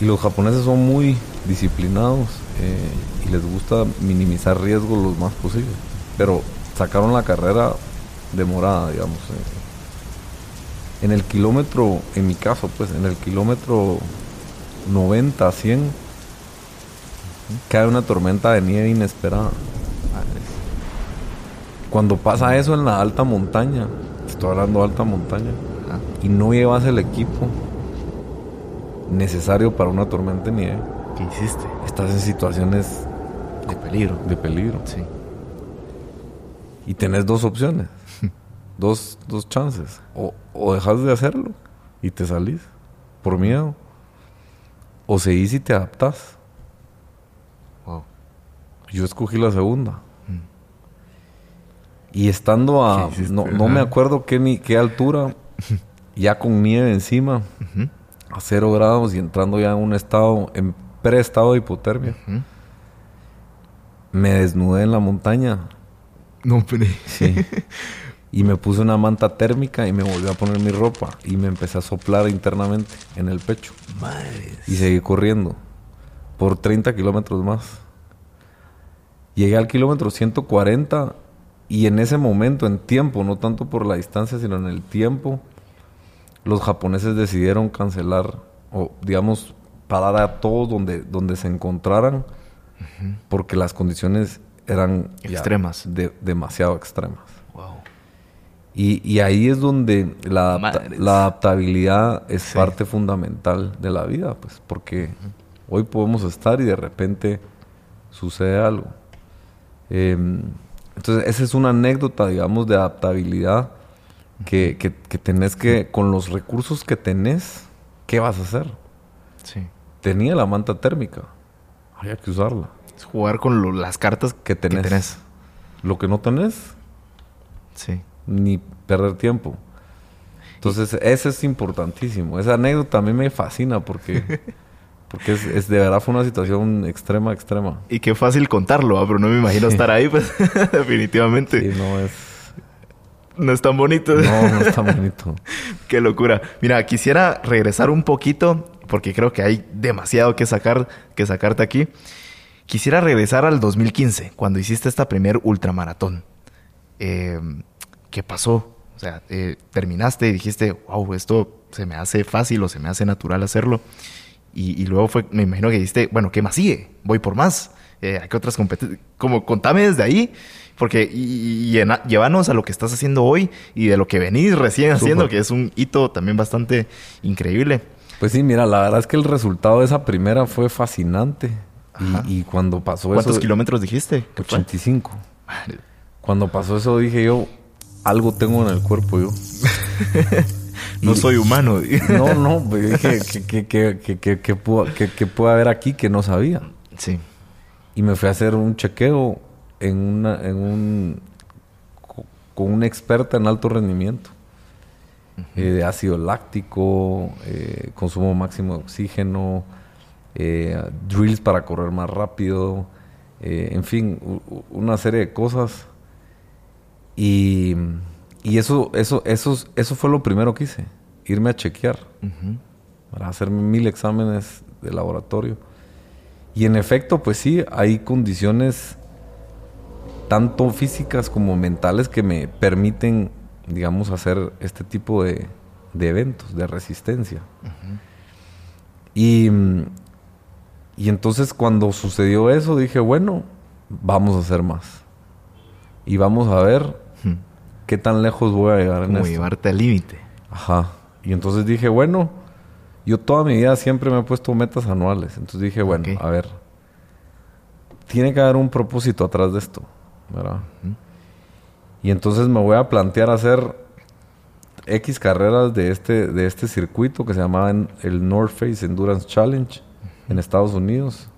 Y los japoneses son muy disciplinados eh, y les gusta minimizar riesgos lo más posible. Pero sacaron la carrera demorada, digamos. Eh. En el kilómetro, en mi caso, pues, en el kilómetro 90, 100, cae una tormenta de nieve inesperada. Cuando pasa eso en la alta montaña, estoy hablando de alta montaña, y no llevas el equipo, necesario para una tormenta de nieve, ¿Qué hiciste? estás en situaciones De peligro. de peligro. Sí. Y tenés dos opciones, [LAUGHS] dos, dos chances. O, o dejas de hacerlo y te salís por miedo, o seguís y te adaptás. Wow. Yo escogí la segunda. Y estando a, no, no me acuerdo qué, ni, qué altura, [LAUGHS] ya con nieve encima, a cero grados y entrando ya en un estado, en pre-estado de hipotermia, me desnudé en la montaña. No, pero... Sí. [LAUGHS] y me puse una manta térmica y me volví a poner mi ropa y me empecé a soplar internamente en el pecho. Madre. Y seguí corriendo por 30 kilómetros más. Llegué al kilómetro 140 y en ese momento, en tiempo, no tanto por la distancia, sino en el tiempo, los japoneses decidieron cancelar o, digamos, parar a todos donde, donde se encontraran porque las condiciones eran Extremas. de- demasiado extremas. Wow. Y, y ahí es donde la, adapta- la adaptabilidad es Sí. parte fundamental de la vida, pues, porque hoy podemos estar y de repente sucede algo. Em, entonces, esa es una anécdota, digamos, de adaptabilidad que, que, que tenés que, con los recursos que tenés, ¿qué vas a hacer? Sí. Tenía la manta térmica, había que usarla. Es jugar con lo- las cartas ¿Qué tenés? Lo que no tenés, Sí. ni perder tiempo. Entonces, eso es importantísimo. Esa anécdota a mí me fascina porque, [LAUGHS] porque es, es de verdad fue una situación extrema, extrema. Y qué fácil contarlo, ah, pero no me imagino estar ahí, pues [LAUGHS] definitivamente. Sí, no es, No es tan bonito. no, no es tan bonito. [LAUGHS] Qué locura. Mira, quisiera regresar un poquito, porque creo que hay demasiado que sacar, que sacarte aquí. Quisiera regresar al 2015, cuando hiciste esta primer ultramaratón. Eh, ¿Qué pasó? O sea, eh, terminaste y dijiste, wow, esto se me hace fácil o se me hace natural hacerlo. Y, y luego fue, me imagino que dijiste, bueno, ¿qué más sigue? Voy por más. Eh, ¿A qué otras competencias? Como contame desde ahí, porque y, y- y llena- llévanos a lo que estás haciendo hoy y de lo que venís recién haciendo, que es un hito también bastante increíble. Pues sí, mira, la verdad es que el resultado de esa primera fue fascinante. Y, cuando pasó ¿Cuántos eso... kilómetros dijiste? que fue? 85. Madre. Cuando pasó eso dije yo, algo tengo en el cuerpo yo. [LAUGHS] No soy humano. [LAUGHS] No, no, pues dije que, que, puede haber aquí que no sabía. sí. Y me fui a hacer un chequeo en una, en un co- con una experta en alto rendimiento. Eh, de ácido láctico, eh, consumo máximo de oxígeno, eh, drills para correr más rápido, en fin, una serie de cosas. Y, y eso, eso, eso, eso fue lo primero que hice, irme a chequear para hacerme mil exámenes de laboratorio. Y en efecto, pues sí, hay condiciones tanto físicas como mentales que me permiten, digamos, hacer este tipo de, de eventos, de resistencia. Y, y entonces cuando sucedió eso, dije, bueno, vamos a hacer más. Y vamos a ver. Qué tan lejos voy a llegar en Como esto. llevarte al límite. Ajá. Y entonces dije, bueno, yo toda mi vida siempre me he puesto metas anuales. Entonces dije, bueno, a ver, tiene que haber un propósito atrás de esto, ¿verdad? Y entonces me voy a plantear hacer X carreras de este, de este circuito que se llamaba el North Face Endurance Challenge en Estados Unidos.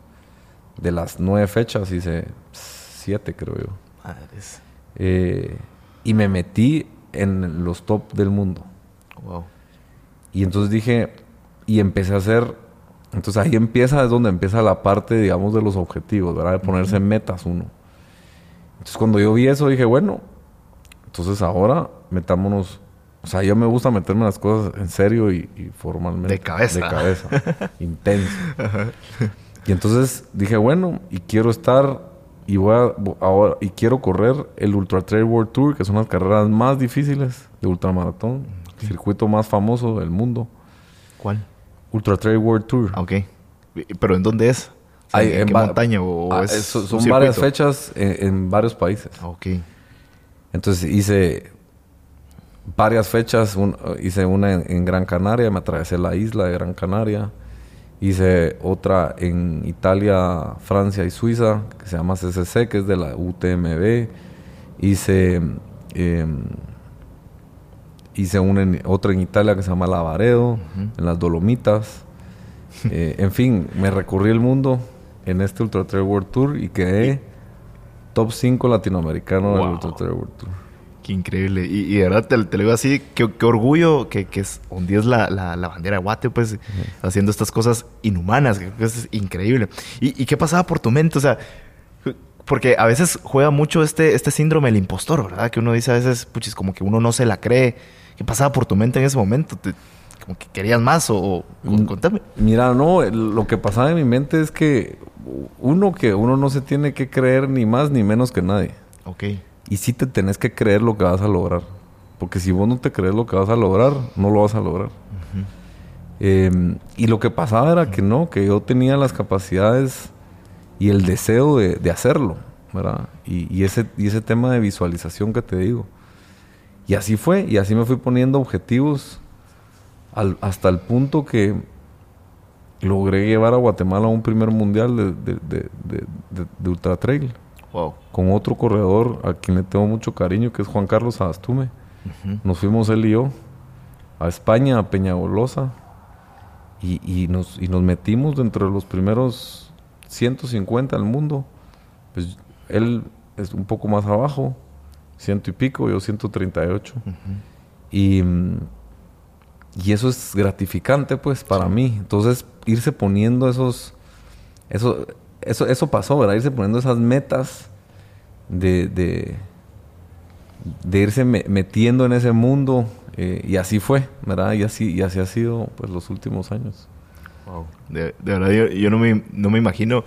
De las nueve fechas hice siete, creo yo. Madres. Eh, y me metí en los top del mundo. Wow. Y entonces dije, y empecé a hacer, entonces ahí empieza, es donde empieza la parte, digamos, de los objetivos, ¿verdad? De ponerse metas uno. Entonces cuando yo vi eso dije, bueno, entonces ahora metámonos, o sea, yo me gusta meterme las cosas en serio y, y formalmente. De cabeza. De cabeza, [LAUGHS] intenso. Y entonces dije, bueno, y quiero estar, y voy a, ahora, y quiero correr el Ultra Trail World Tour, que son las carreras más difíciles de ultramaratón, el circuito más famoso del mundo. ¿Cuál? Ultra Trail World Tour. Ah, ok. ¿Pero en dónde es? O sea, Hay ¿En, qué montaña o ah, es son varias fechas en, en varios países. Ah, Ok. Entonces hice varias fechas. un- hice una en, en Gran Canaria, me atravesé la isla de Gran Canaria. Hice otra en Italia, Francia y Suiza, que se llama CCC, que es de la UTMB. Hice, em, hice una en- otra en Italia que se llama Lavaredo, en las Dolomitas. [LAUGHS] Eh, en fin, me recorrí el mundo en este Ultra Trail World Tour y quedé top 5 latinoamericano del Wow. Ultra Trail World Tour. Qué increíble. Y, y de verdad te, te lo digo así, qué, qué orgullo que, que es, hundías la, la, la bandera de Guate, pues, haciendo estas cosas inhumanas, que es increíble. ¿Y, y qué pasaba por tu mente? O sea, porque a veces juega mucho este, este síndrome del impostor, ¿verdad? Que uno dice a veces, puchis, como que uno no se la cree. ¿Qué pasaba por tu mente en ese momento? Te- como que querías más o... o- Mm. contame. Mira, no, lo que pasaba en mi mente es que uno que uno no se tiene que creer ni más ni menos que nadie. Ok. Y sí te tenés que creer lo que vas a lograr. Porque si vos no te crees lo que vas a lograr, no lo vas a lograr. Eh, y lo que pasaba era que no, que yo tenía las capacidades y el deseo de, de hacerlo, ¿verdad? Y, y ese, y ese tema de visualización que te digo. Y así fue, y así me fui poniendo objetivos al- hasta el punto que logré llevar a Guatemala a un primer mundial de ultra trail Wow. con otro corredor a quien le tengo mucho cariño, que es Juan Carlos Abastume. Ujú. Nos fuimos él y yo a España, a Peñagolosa, y, y nos, y nos metimos dentro de los primeros 150 del mundo. Pues él es un poco más abajo, ciento y pico, yo 138. Y, mm, y eso es gratificante, pues, para mí. Entonces, irse poniendo esos... Eso, eso, eso pasó, ¿verdad? Irse poniendo esas metas de, de, de irse me- metiendo en ese mundo. eh, y así fue, ¿verdad? Y así, y así ha sido, pues, los últimos años. Wow. De, de verdad, yo, yo no, me, no me imagino.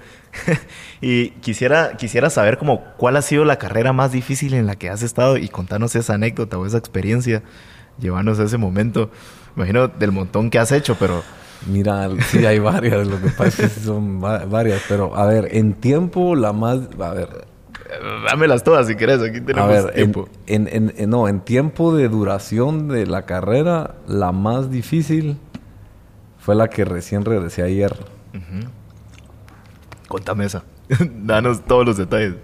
[LAUGHS] y quisiera, quisiera saber como cuál ha sido la carrera más difícil en la que has estado y contarnos esa anécdota o esa experiencia, llevarnos a ese momento. Me imagino del montón que has hecho, pero Mira, sí, hay varias, lo que pasa es que son va- varias, pero a ver, en tiempo la más, a ver, dámelas todas si querés, aquí a tenemos ver, tiempo. en- en- en- no, en tiempo de duración de la carrera, la más difícil fue la que recién regresé ayer. Ujú. Contame esa. [LAUGHS] Danos todos los detalles.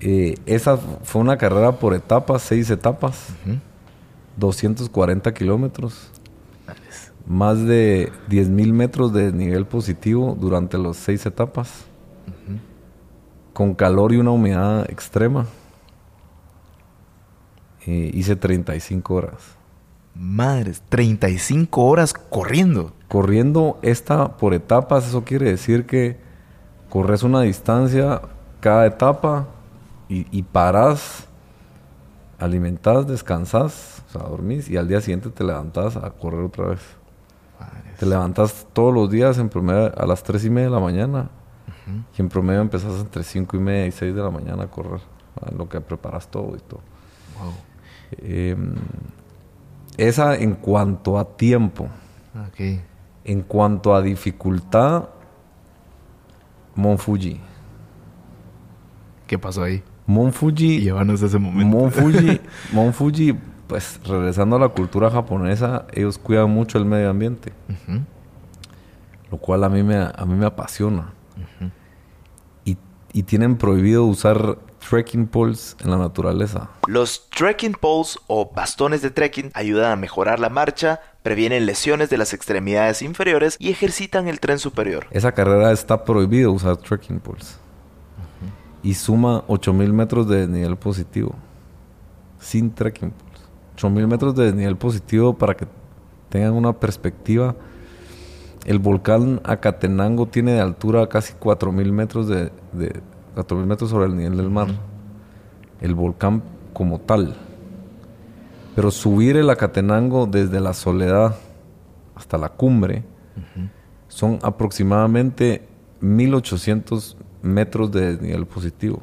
Eh, esa fue una carrera por etapas, seis etapas, Ujú. 240 kilómetros, más de 10.000 metros de nivel positivo durante las seis etapas, con calor y una humedad extrema. Eh, hice 35 horas. Madres, 35 horas corriendo. Corriendo esta por etapas, eso quiere decir que corres una distancia cada etapa y, y parás, alimentás, descansás, o sea, dormís y al día siguiente te levantás a correr otra vez. Te levantas todos los días en promedio a las 3 y media de la mañana y en promedio empezás entre 5 y media y 6 de la mañana a correr, lo que preparas todo y todo. Wow. Eh, esa en cuanto a tiempo. Ok. En cuanto a dificultad, Monfuji. ¿Qué pasó ahí? Monfuji, Llévanos a ese momento. Monfuji, [LAUGHS] Monfuji, pues regresando a la cultura japonesa, ellos cuidan mucho el medio ambiente, lo cual a mí me, a mí me apasiona. y, y tienen prohibido usar trekking poles en la naturaleza. Los trekking poles o bastones de trekking ayudan a mejorar la marcha, previenen lesiones de las extremidades inferiores y ejercitan el tren superior. Esa carrera está prohibido usar trekking poles. Y suma 8000 metros de desnivel positivo. Sin trekking poles. 8000 metros de desnivel positivo para que tengan una perspectiva. El volcán Acatenango tiene de altura casi 4000 metros de, de 4000 metros sobre el nivel del mar. El volcán como tal. Pero subir el Acatenango desde la soledad hasta la cumbre son aproximadamente 1800 metros de desnivel positivo.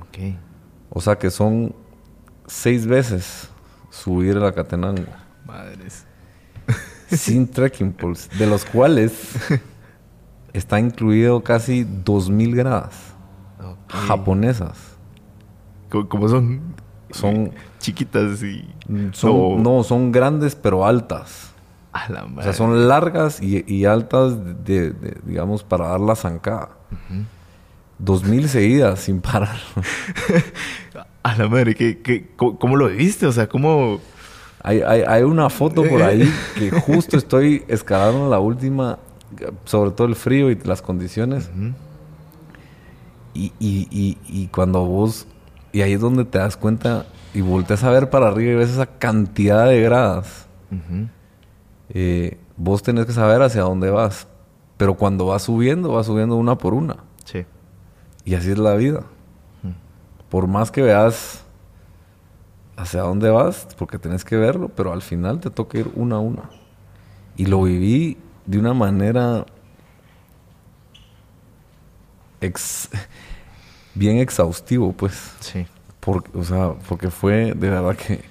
Ok. O sea que son seis veces subir el Acatenango Madres. [LAUGHS] sin trekking poles, de los cuales está incluido casi 2000 gradas japonesas. ¿Cómo, son? Son, [LAUGHS] Chiquitas y... son no, son grandes pero altas. A la O madre. sea, son largas y, y altas, de, de- digamos, para dar la zancada. Dos mil seguidas sin parar. [LAUGHS] A la madre, ¿qué, qué, cómo, cómo lo viviste? O sea, ¿cómo...? Hay, hay, hay una foto por ahí que [LAUGHS] justo estoy escalando la última, sobre todo el frío y las condiciones. y, y, y, y cuando vos, y ahí es donde te das cuenta y volteas a ver para arriba y ves esa cantidad de gradas, eh, vos tenés que saber hacia dónde vas. Pero cuando vas subiendo, vas subiendo una por una. Sí. Y así es la vida. Por más que veas hacia dónde vas, porque tenés que verlo, pero al final te toca ir una a una. Y lo viví de una manera ex- [LAUGHS] bien exhaustivo, pues. Sí. Porque, o sea, porque fue de verdad que.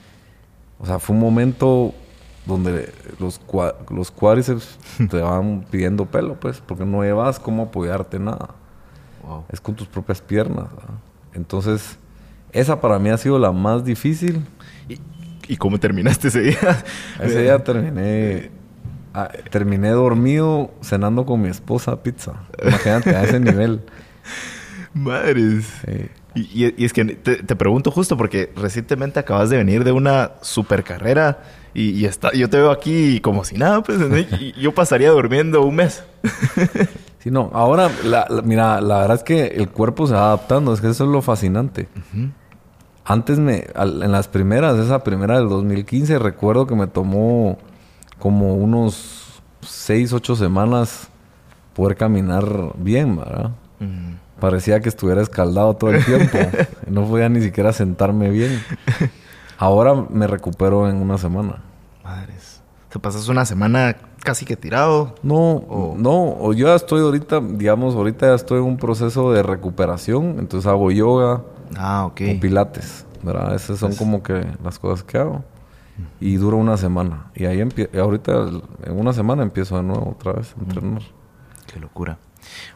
O sea, fue un momento donde los, cua- los cuádriceps [LAUGHS] te van pidiendo pelo, pues, porque no llevas cómo apoyarte nada Wow. es con tus propias piernas. ¿verdad? Entonces, esa para mí ha sido la más difícil. ¿Y, y cómo terminaste ese día? [LAUGHS] Ese día terminé, ah, terminé dormido cenando con mi esposa pizza. Imagínate a ese nivel. [LAUGHS] Madres. Sí. Y, y- es que te, te pregunto justo porque recientemente acabas de venir de una super carrera y, y está, yo te veo aquí como si nada, pues y yo pasaría durmiendo un mes. [LAUGHS] Sí, no, ahora, la- la- mira, la verdad es que el cuerpo se va adaptando, es que eso es lo fascinante. Antes me, al- en las primeras, esa primera del 2015, recuerdo que me tomó como unos 6, 8 semanas poder caminar bien, ¿verdad? Parecía que estuviera escaldado todo el tiempo. no podía ni siquiera sentarme bien. [LAUGHS] Ahora me recupero en una semana. Madres. Te pasas una semana casi que tirado. No, O- no, o yo ya estoy ahorita, digamos, ahorita ya estoy en un proceso de recuperación, entonces hago yoga Ah, ok. o pilates, ¿verdad? Esas son como que las cosas que hago. Y dura una semana. Y ahí ahorita, en una semana empiezo de nuevo otra vez a entrenar. Qué locura.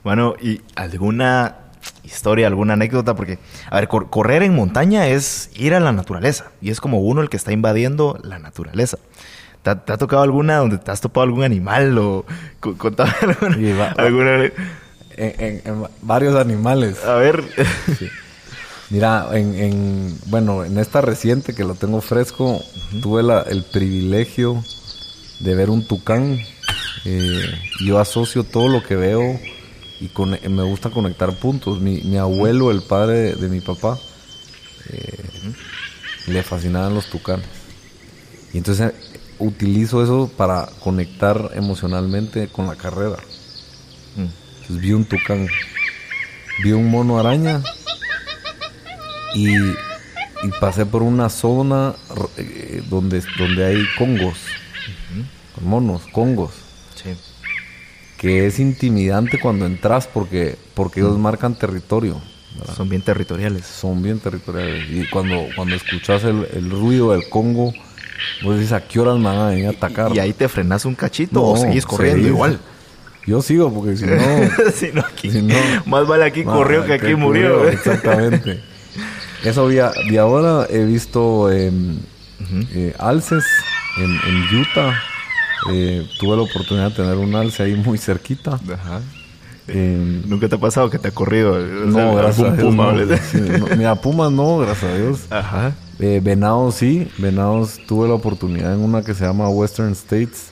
Bueno, ¿y alguna historia, alguna anécdota? Porque, a ver, cor- correr en montaña es ir a la naturaleza. Y es como uno el que está invadiendo la naturaleza. ¿Te ha, te ha tocado alguna donde te has topado algún animal o co- contame [LAUGHS] alguna? Y va- alguna- En, en- en varios animales. A ver. Mira, en, en- bueno, en esta reciente que lo tengo fresco, tuve la- el privilegio de ver un tucán. Eh, yo asocio todo lo que veo y con- me gusta conectar puntos. Mi, mi abuelo, el padre de, de mi papá, eh, le fascinaban los tucanes. Y entonces utilizo eso para conectar emocionalmente con la carrera. Entonces vi un tucán, vi un mono araña y, y pasé por una zona eh, donde, donde hay congos, monos, congos, Sí. que es intimidante cuando entras porque, porque ellos marcan territorio. ¿verdad? Son bien territoriales. Son bien territoriales. Y cuando, cuando escuchas el, el ruido del congo, vos dices a qué horas me van a venir a atacar. Y ahí te frenas un cachito No, o seguís corriendo seguís. igual. Yo sigo porque si no... [LAUGHS] Si no, aquí- Si no- más vale aquí corrió que aquí murió. murió, Exactamente. Eso vía, de ahora he visto eh, alces en, en Utah. Eh, tuve la oportunidad de tener un alce ahí muy cerquita. Ajá. Em, ¿Nunca te ha pasado que te ha corrido? o sea, no, gracias a Dios. puma, no. no. Mira, pumas no, gracias a Dios. Ajá. Eh, venados sí, venados tuve la oportunidad en una que se llama Western States,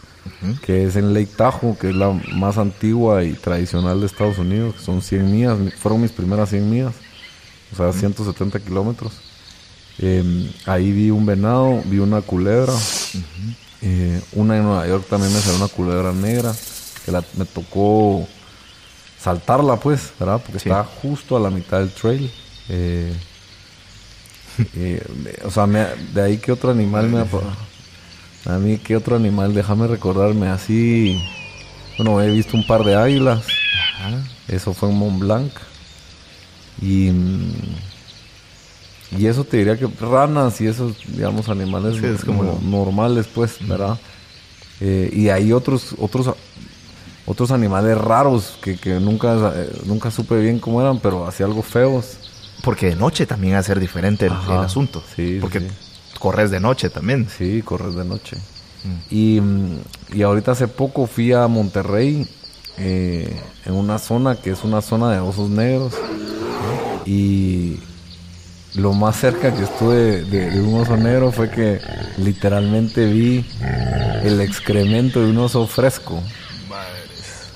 que es en Lake Tahoe, que es la más antigua y tradicional de Estados Unidos, que son 100 millas, mi- fueron mis primeras 100 millas, o sea, 170 kilómetros. Eh, ahí vi un venado, vi una culebra, eh, una en Nueva York también me salió una culebra negra, que la- me tocó saltarla pues, ¿verdad? Porque Sí. estaba justo a la mitad del trail. Eh, [LAUGHS] eh, o sea, me- de ahí que otro animal me A mí, ¿qué otro animal? Déjame recordarme así... Bueno, he visto un par de águilas. Eso fue en Mont Blanc. Y... mm, Y eso te diría que ranas y esos, digamos, animales Sí, es como normales, pues, ¿verdad? Eh, y hay otros, otros, otros animales raros que, que nunca, eh, nunca supe bien cómo eran, pero hacía algo feos. Porque de noche también va a ser diferente el, asunto. Sí, Porque sí. corres de noche también. Sí, correr de noche. Y, mm, y ahorita hace poco fui a Monterrey, eh, en una zona que es una zona de osos negros. Y lo más cerca que estuve de, de un oso negro fue que literalmente vi el excremento de un oso fresco.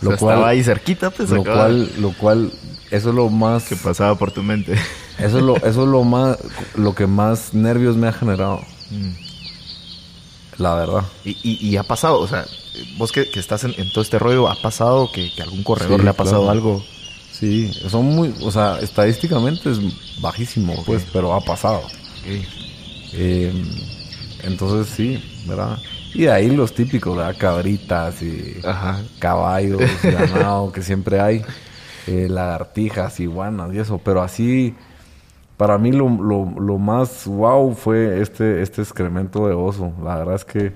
Lo cual, cual- estaba ahí cerquita, pues. Lo cual, lo cual, eso es lo más, Que pasaba por tu mente. eso es lo, eso es lo más, lo que más nervios me ha generado. La verdad. Y, y, y ha pasado, o sea, vos que, que estás en, en todo este rollo, ¿ha pasado que, que algún corredor Sí, le ha pasado claro. algo? Sí, son muy, o sea, estadísticamente es bajísimo, pues, pero ha pasado. Eh, entonces sí, ¿verdad? Y ahí los típicos, ¿verdad? Cabritas y Ajá. caballos, [LAUGHS] ganado, que siempre hay, eh, lagartijas, iguanas y eso, pero así, para mí lo, lo, lo más wow fue este, este excremento de oso. La verdad es que, eh,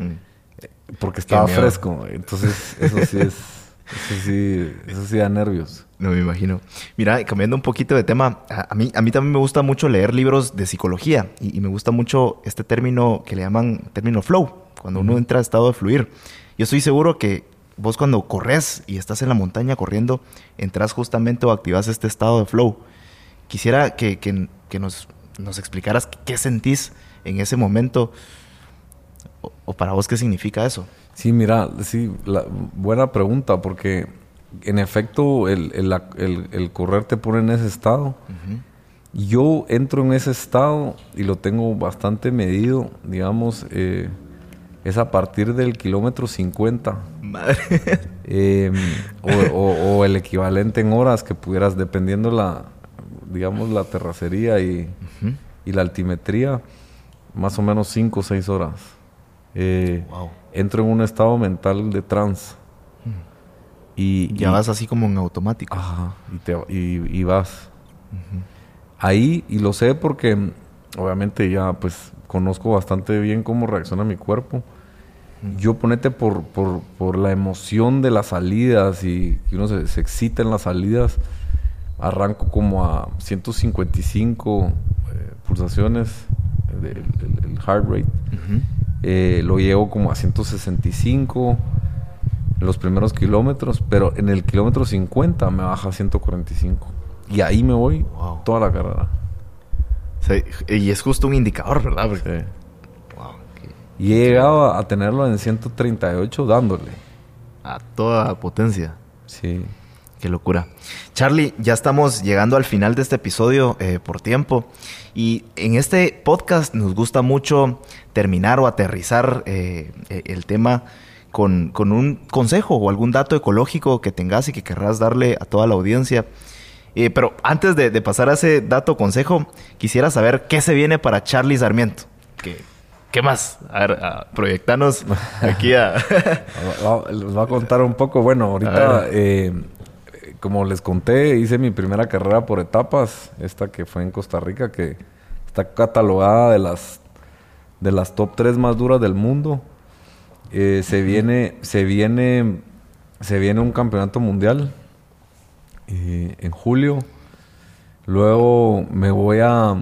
porque estaba fresco, entonces eso sí es, eso sí, eso sí da nervios. No me imagino. Mira, cambiando un poquito de tema, a, a mí, a mí también me gusta mucho leer libros de psicología y, y me gusta mucho este término que le llaman término flow, cuando uno entra a estado de fluir. Yo estoy seguro que vos cuando corres y estás en la montaña corriendo, entras justamente o activas este estado de flow. Quisiera que, que- que nos, nos explicaras qué sentís en ese momento o, o para vos qué significa eso. Sí, mira, sí, la- buena pregunta, porque en efecto el, el- el- el correr te pone en ese estado. Yo entro en ese estado y lo tengo bastante medido, digamos, eh, es a partir del kilómetro 50. Madre. [LAUGHS] eh, o, o- o el equivalente en horas que pudieras, dependiendo la, digamos, la terracería y, y la altimetría, más o menos 5 o 6 horas. Eh, Wow. entro en un estado mental de trance. Y, Ya y- vas así como en automático. Ajá, y, te, y, y vas. Ahí, y lo sé porque mm, obviamente ya pues conozco bastante bien cómo reacciona mi cuerpo. Yo ponete por, por, por la emoción de las salidas y que uno se, se excita en las salidas, arranco como a 155 eh, pulsaciones, el, el- el heart rate. Eh, lo llevo como a 165 en los primeros kilómetros, pero en el kilómetro 50 me baja a 145. Y ahí me voy Wow. toda la carrera. Y es justo un indicador, ¿verdad? Porque- Sí. Wow, Y he llegado a tenerlo en 138 dándole. a toda potencia. Sí. Qué locura. Charlie, ya estamos llegando al final de este episodio eh, por tiempo. Y en este podcast nos gusta mucho terminar o aterrizar eh, eh, el tema con, con un consejo o algún dato ecológico que tengas y que querrás darle a toda la audiencia. Eh, pero antes de, de pasar a ese dato o consejo, quisiera saber qué se viene para Charlie Sarmiento. ¿Qué, qué más? A ver, a- proyectanos aquí a... [LAUGHS] Les voy a contar un poco. Bueno, ahorita, eh, como les conté, hice mi primera carrera por etapas. Esta que fue en Costa Rica, que está catalogada de las, de las top 3 más duras del mundo. Eh, se viene, se viene, se viene un campeonato mundial eh, en julio. Luego me voy a,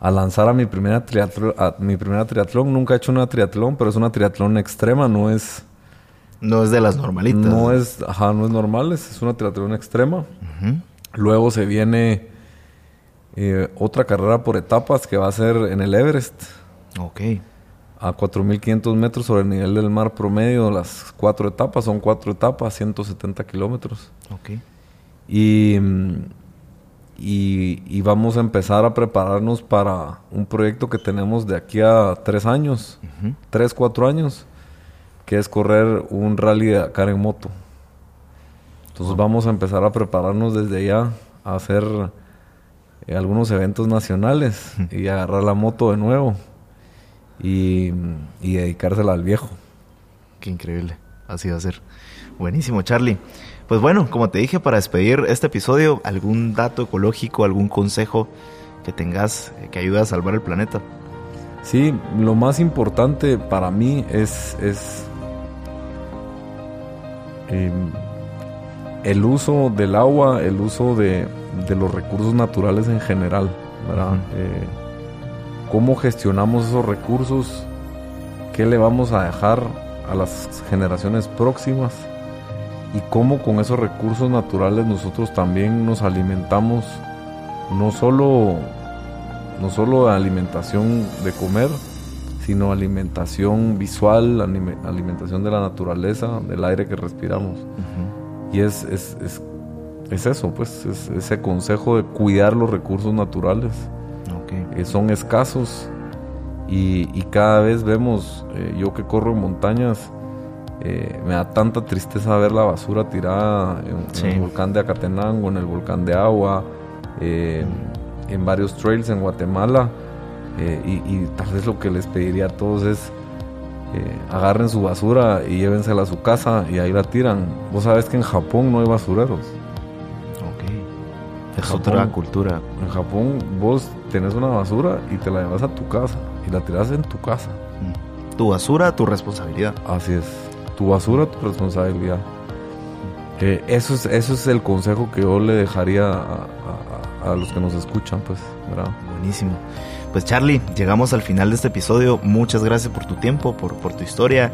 a lanzar a mi primera triatlón, a mi primera triatlón. Nunca he hecho una triatlón, pero es una triatlón extrema, no es, no es de las normalitas. no es, ajá, no es normal, es, es una triatlón extrema. Luego se viene eh, otra carrera por etapas que va a ser en el Everest, Ok. A 4.500 metros sobre el nivel del mar promedio. Las cuatro etapas son cuatro etapas, 170 kilómetros. Ok. Y, mm, y, y vamos a empezar a prepararnos para un proyecto que tenemos de aquí a tres años, Ujú. tres, cuatro años, que es correr un rally de Dakar en moto. Entonces vamos a empezar a prepararnos desde ya a hacer eh, algunos eventos nacionales y agarrar la moto de nuevo y, y dedicársela al viejo. Qué increíble. Así va a ser. Buenísimo, Charlie. Pues bueno, como te dije, para despedir este episodio, algún dato ecológico, algún consejo que tengas eh, que ayude a salvar el planeta. Sí, lo más importante para mí es, es em, el uso del agua, el uso de, de los recursos naturales en general, ¿verdad? Eh, cómo gestionamos esos recursos qué le vamos a dejar a las generaciones próximas y cómo con esos recursos naturales nosotros también nos alimentamos no solo no solo alimentación de comer, sino alimentación visual, alimentación de la naturaleza, del aire que respiramos. Y es, es, es, eso, pues, es ese consejo de cuidar los recursos naturales. Que son escasos y, cada vez vemos, eh, yo que corro en montañas, eh, me da tanta tristeza ver la basura tirada en, el volcán de Acatenango, en el volcán de Agua, eh, en varios trails en Guatemala. y, tal vez lo que les pediría a todos es agarren su basura y llévensela a su casa y ahí la tiran. Vos sabes que en Japón no hay basureros. Es otra cultura. En Japón vos tenés una basura y te la llevas a tu casa y la tiras en tu casa. Mm. Tu basura, tu responsabilidad. Así es. Tu basura, tu responsabilidad. Eh, eso, es, eso es el consejo que yo le dejaría a, los que nos escuchan, pues, ¿verdad? Buenísimo. Pues Charlie, llegamos al final de este episodio. Muchas gracias por tu tiempo, por, por tu historia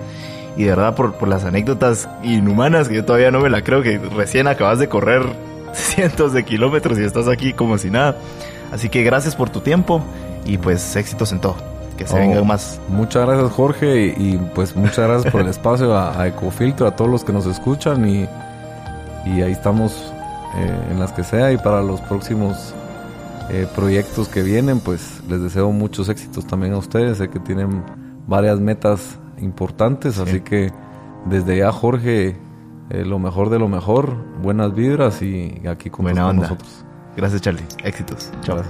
y de verdad por, por las anécdotas inhumanas que yo todavía no me la creo que recién acabas de correr [LAUGHS] cientos de kilómetros y estás aquí como si nada. Así que gracias por tu tiempo y pues éxitos en todo. Que se vengan más. Muchas gracias Jorge y, pues muchas gracias por el [LAUGHS] espacio a, Ecofiltro, a todos los que nos escuchan y, y ahí estamos eh, en las que sea y para los próximos eh, proyectos que vienen pues les deseo muchos éxitos también a ustedes. Sé que tienen varias metas importantes, así que desde ya Jorge eh, lo mejor de lo mejor, buenas vibras y aquí con, nosotros. Gracias Charlie, éxitos. Chao.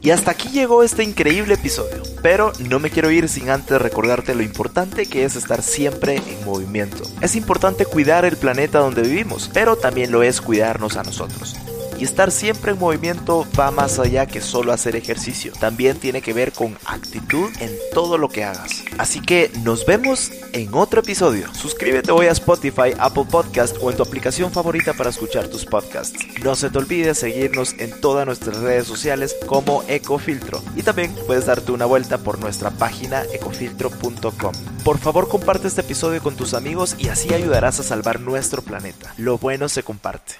Y hasta aquí llegó este increíble episodio, pero no me quiero ir sin antes recordarte lo importante que es estar siempre en movimiento. Es importante cuidar el planeta donde vivimos, pero también lo es cuidarnos a nosotros. Y estar siempre en movimiento va más allá que solo hacer ejercicio. También tiene que ver con actitud en todo lo que hagas. Así que nos vemos en otro episodio. Suscríbete hoy a Spotify, Apple Podcast o en tu aplicación favorita para escuchar tus podcasts. No se te olvide seguirnos en todas nuestras redes sociales como Ecofiltro. Y también puedes darte una vuelta por nuestra página ecofiltro.com. Por favor comparte este episodio con tus amigos y así ayudarás a salvar nuestro planeta. Lo bueno se comparte.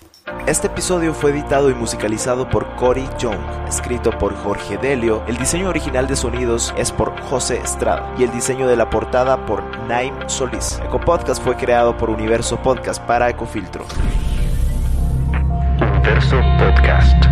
Este episodio fue editado y musicalizado por Cory Young, escrito por Jorge Delio, el diseño original de sonidos es por José Estrada y el diseño de la portada por Naim Solís. Eco Podcast fue creado por Universo Podcast para Ecofiltro. Universo Podcast.